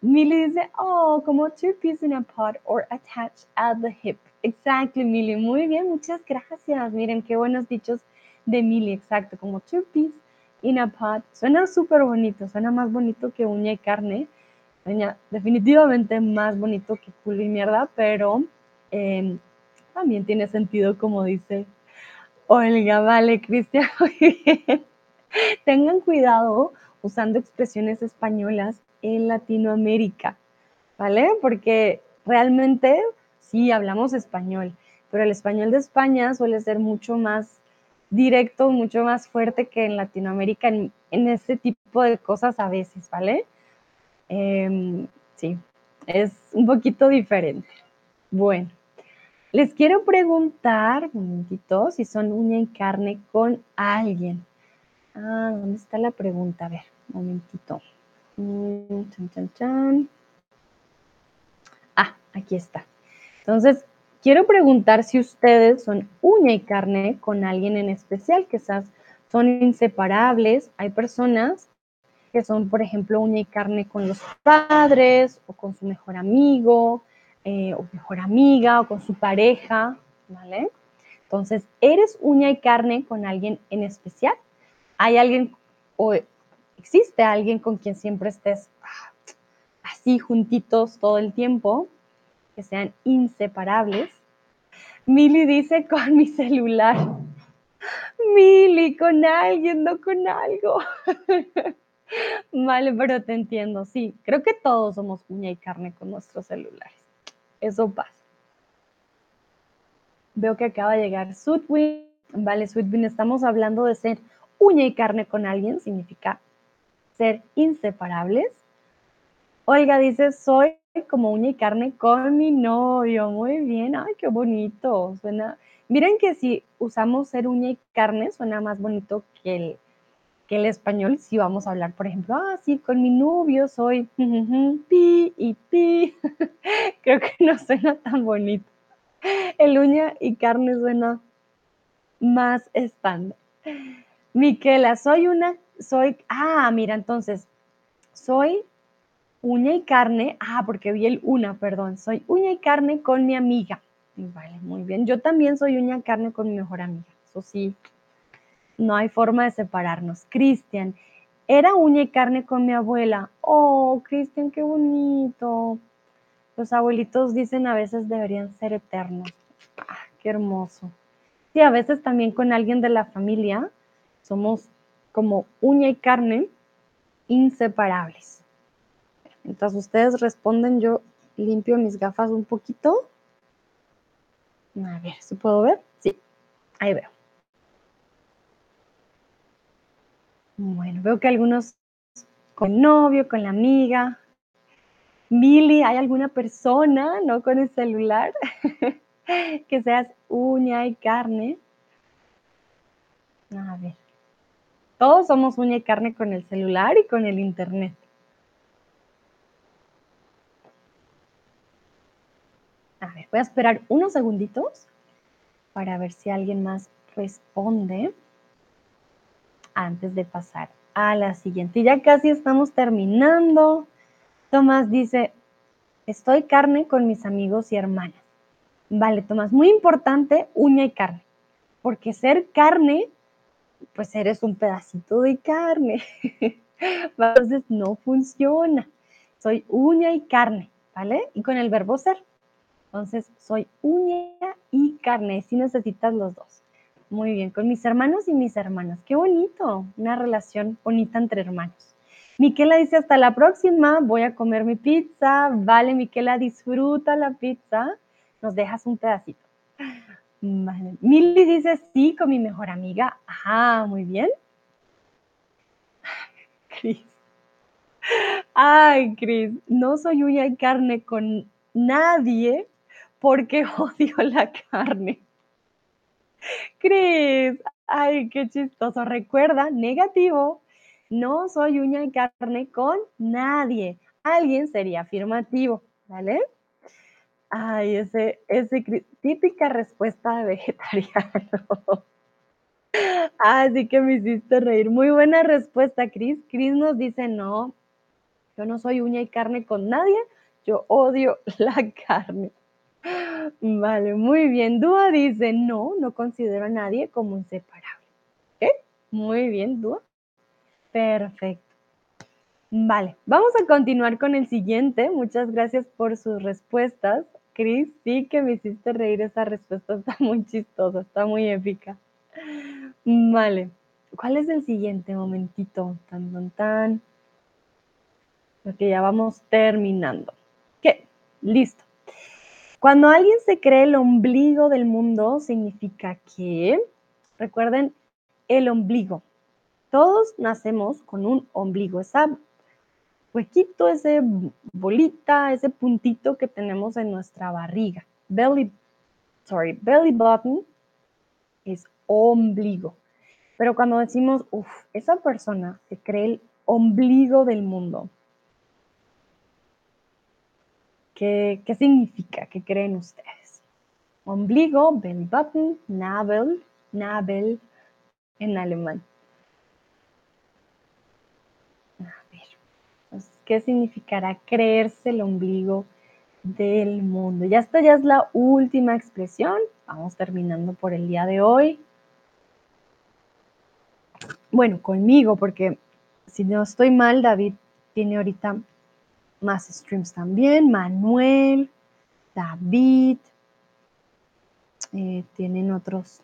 Milly dice, oh, como two pieces in a pot or attached at the hip. Exactly, Milly. Muy bien, muchas gracias. Miren qué buenos dichos de Milly, exacto, como two pieces in a pot. Suena súper bonito, suena más bonito que uña y carne. Definitivamente más bonito que culo y mierda, pero em, también tiene sentido como dice Olga. Vale, Cristian. Tengan cuidado usando expresiones españolas en Latinoamérica, ¿vale? Porque realmente sí hablamos español, pero el español de España suele ser mucho más directo, mucho más fuerte que en Latinoamérica en, ese tipo de cosas a veces, ¿vale? Em, sí, es un poquito diferente. Bueno, les quiero preguntar, un momentito, si son uña y carne con alguien. Ah, ¿dónde está la pregunta? A ver, un momentito. Mm, chan, chan, chan. Ah, aquí está. Entonces, quiero preguntar si ustedes son uña y carne con alguien en especial, quizás son inseparables. Hay personas que son, por ejemplo, uña y carne con los padres o con su mejor amigo eh, o mejor amiga o con su pareja, ¿vale? Entonces, ¿eres uña y carne con alguien en especial? ¿Hay alguien o existe alguien con quien siempre estés ah, así juntitos todo el tiempo? que sean inseparables. Mili dice con mi celular. Mili, con alguien, no con algo. vale, pero te entiendo, sí. Creo que todos somos uña y carne con nuestros celulares. Eso pasa. Veo que acaba de llegar Sudwin. Vale, Sudwin, estamos hablando de ser uña y carne con alguien, significa ser inseparables. Olga dice, soy como uña y carne con mi novio. Muy bien, ay, qué bonito. Suena. Miren que si usamos ser uña y carne, suena más bonito que el, que el español. Si vamos a hablar, por ejemplo, ah, sí, con mi novio soy pi y pi. Creo que no suena tan bonito. El uña y carne suena más estándar. Miquela, soy una, soy, ah, mira, entonces, soy uña y carne, ah, porque vi el una, perdón, soy uña y carne con mi amiga. Vale, muy bien. Yo también soy uña y carne con mi mejor amiga. Eso sí, no hay forma de separarnos. Cristian, era uña y carne con mi abuela. Oh, Cristian, qué bonito. Los abuelitos dicen a veces deberían ser eternos. Ah, qué hermoso. Sí, a veces también con alguien de la familia somos como uña y carne inseparables. Mientras ustedes responden, yo limpio mis gafas un poquito. A ver, ¿si puedo ver? Sí, ahí veo. Bueno, veo que algunos con novio, con la amiga. Mili, ¿hay alguna persona, no con el celular, que seas uña y carne? A ver. Todos somos uña y carne con el celular y con el internet. A ver, voy a esperar unos segunditos para ver si alguien más responde antes de pasar a la siguiente. Ya casi estamos terminando. Tomás dice, estoy carne con mis amigos y hermanas. Vale, Tomás, muy importante, uña y carne, porque ser carne, pues eres un pedacito de carne. Entonces no funciona. Soy uña y carne, ¿vale? Y con el verbo ser. Entonces, soy uña y carne, si necesitas los dos. Muy bien, con mis hermanos y mis hermanas. Qué bonito, una relación bonita entre hermanos. Miquela dice hasta la próxima, voy a comer mi pizza. Vale, Miquela, disfruta la pizza. Nos dejas un pedacito. Vale. Mili dice sí con mi mejor amiga. Ajá, muy bien. Cris. Ay, Cris, no soy uña y carne con nadie porque odio la carne. Cris, ay, qué chistoso. Recuerda, negativo, no soy uña y carne con nadie. Alguien sería afirmativo, ¿vale? Ay, ese, ese, típica respuesta de vegetariano. Así que me hiciste reír. Muy buena respuesta, Cris. Cris nos dice, no, yo no soy uña y carne con nadie, yo odio la carne. Vale, muy bien. Dúa dice, no, no considero a nadie como inseparable. ¿Qué? Muy bien, Dúa. Perfecto. Vale, vamos a continuar con el siguiente. Muchas gracias por sus respuestas. Cris, sí que me hiciste reír esa respuesta, está muy chistosa, está muy épica. Vale, ¿cuál es el siguiente momentito? Tan, tan, tan. Porque ya vamos terminando. ¿Qué? Listo. Cuando alguien se cree el ombligo del mundo, significa que, recuerden, el ombligo. Todos nacemos con un ombligo, esa huequito, ese bolita, ese puntito que tenemos en nuestra barriga. Belly, sorry, belly button es ombligo. Pero cuando decimos, uff, esa persona se cree el ombligo del mundo, ¿Qué, significa? ¿Qué creen ustedes? Ombligo, belly button, Nabel, Nabel en alemán. A ver, ¿qué significará creerse el ombligo del mundo? Ya esta ya es la última expresión. Vamos terminando por el día de hoy. Bueno, conmigo, porque si no estoy mal, David tiene ahorita más streams también. Manuel, David, eh, tienen otros,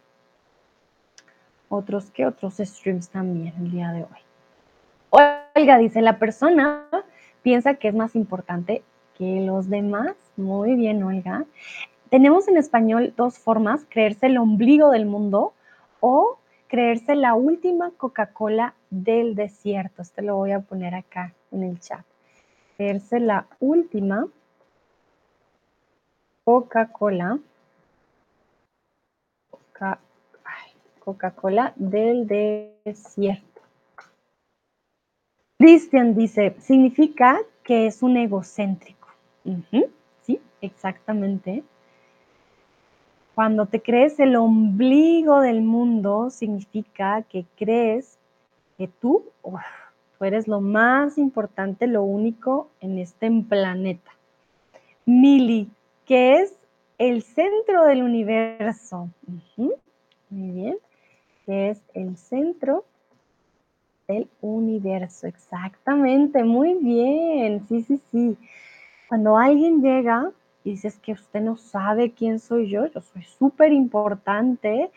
otros que otros streams también el día de hoy. Olga dice, la persona piensa que es más importante que los demás. Muy bien, Olga. Tenemos en español dos formas, creerse el ombligo del mundo o creerse la última Coca-Cola del desierto. Este lo voy a poner acá en el chat la última Coca-Cola. Coca-Cola del desierto. Christian dice, significa que es un egocéntrico. sí, exactamente. Cuando te crees el ombligo del mundo, significa que crees que tú, Tú eres lo más importante, lo único en este planeta. Mili, que es el centro del universo. Muy bien. Que es el centro del universo. Exactamente. Muy bien. Sí, sí, sí. Cuando alguien llega y dices que usted no sabe quién soy yo, yo soy súper importante.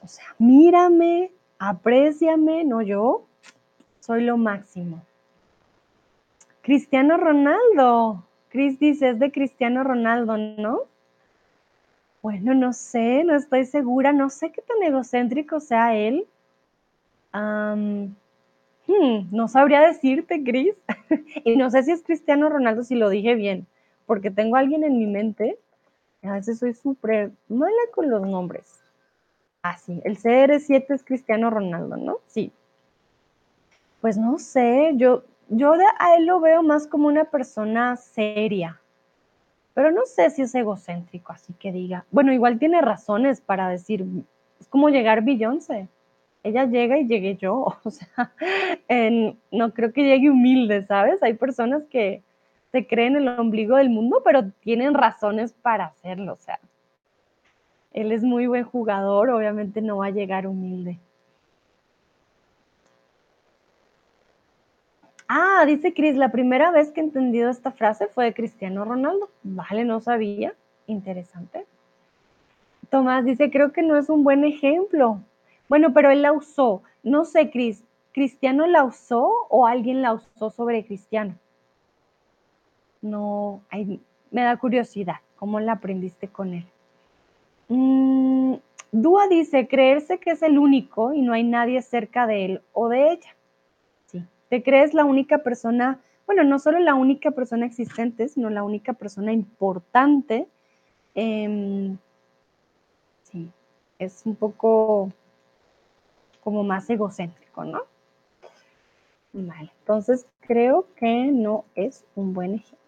O sea, mírame, apréciame, no yo, soy lo máximo. Cristiano Ronaldo. Cris dice, es de Cristiano Ronaldo, ¿no? Bueno, no sé, no estoy segura, no sé qué tan egocéntrico sea él. Hmm, no sabría decirte, Cris. y no sé si es Cristiano Ronaldo, si lo dije bien, porque tengo a alguien en mi mente. A veces soy súper mala con los nombres. Ah, sí, el CR7 es Cristiano Ronaldo, ¿no? Sí. Pues no sé, yo, yo a él lo veo más como una persona seria, pero no sé si es egocéntrico, así que diga. Bueno, igual tiene razones para decir, es como llegar Beyoncé. Ella llega y llegué yo, o sea, no creo que llegue humilde, ¿sabes? Hay personas que se creen el ombligo del mundo, pero tienen razones para hacerlo, o sea. Él es muy buen jugador, obviamente no va a llegar humilde. Ah, dice Cris, la primera vez que he entendido esta frase fue de Cristiano Ronaldo. Vale, no sabía. Interesante. Tomás dice, creo que no es un buen ejemplo. Bueno, pero él la usó. No sé, Cris. ¿Cristiano la usó o alguien la usó sobre Cristiano? No, me da curiosidad. ¿Cómo la aprendiste con él? Mm, Dúa dice, creerse que es el único y no hay nadie cerca de él o de ella. Te crees la única persona, bueno, no solo la única persona existente, sino la única persona importante. Em, sí, es un poco como más egocéntrico, ¿no? Vale, entonces creo que no es un buen ejemplo.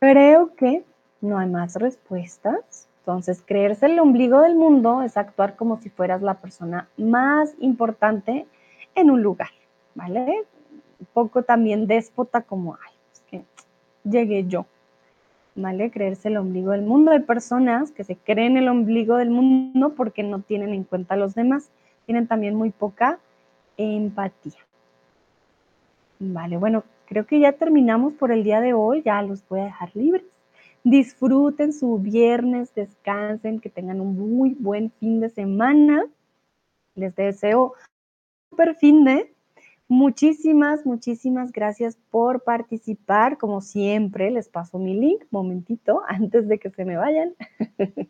Creo que no hay más respuestas. Entonces, creerse el ombligo del mundo es actuar como si fueras la persona más importante en un lugar, ¿vale? Un poco también déspota como, ay, es que llegué yo, ¿vale? Creerse el ombligo del mundo. Hay personas que se creen el ombligo del mundo porque no tienen en cuenta a los demás. Tienen también muy poca empatía. Vale, bueno, creo que ya terminamos por el día de hoy, ya los voy a dejar libres. Disfruten su viernes, descansen, que tengan un muy buen fin de semana. Les deseo un super fin de. Muchísimas, muchísimas gracias por participar. Como siempre, les paso mi link, momentito, antes de que se me vayan.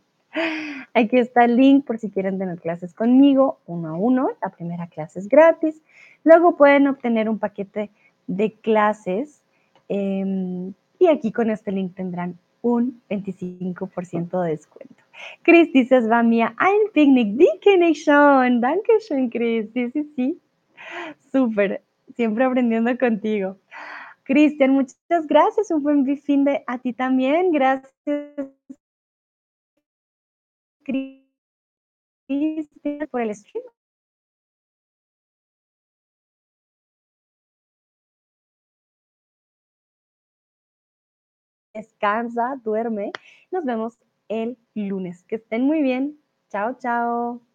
Aquí está el link por si quieren tener clases conmigo, uno a uno. La primera clase es gratis. Luego pueden obtener un paquete de clases. Em, y aquí con este link tendrán un 25% de descuento. Chris dice, es war mir ein Picknick, die kenne ich schon. Dankeschön, Chris. Sí, sí, sí. Súper. Siempre aprendiendo contigo. Cristian, muchas gracias. Un buen fin de a ti también. Gracias. Cristian, por el stream. Descansa, duerme. Nos vemos el lunes. Que estén muy bien. Chao, chao.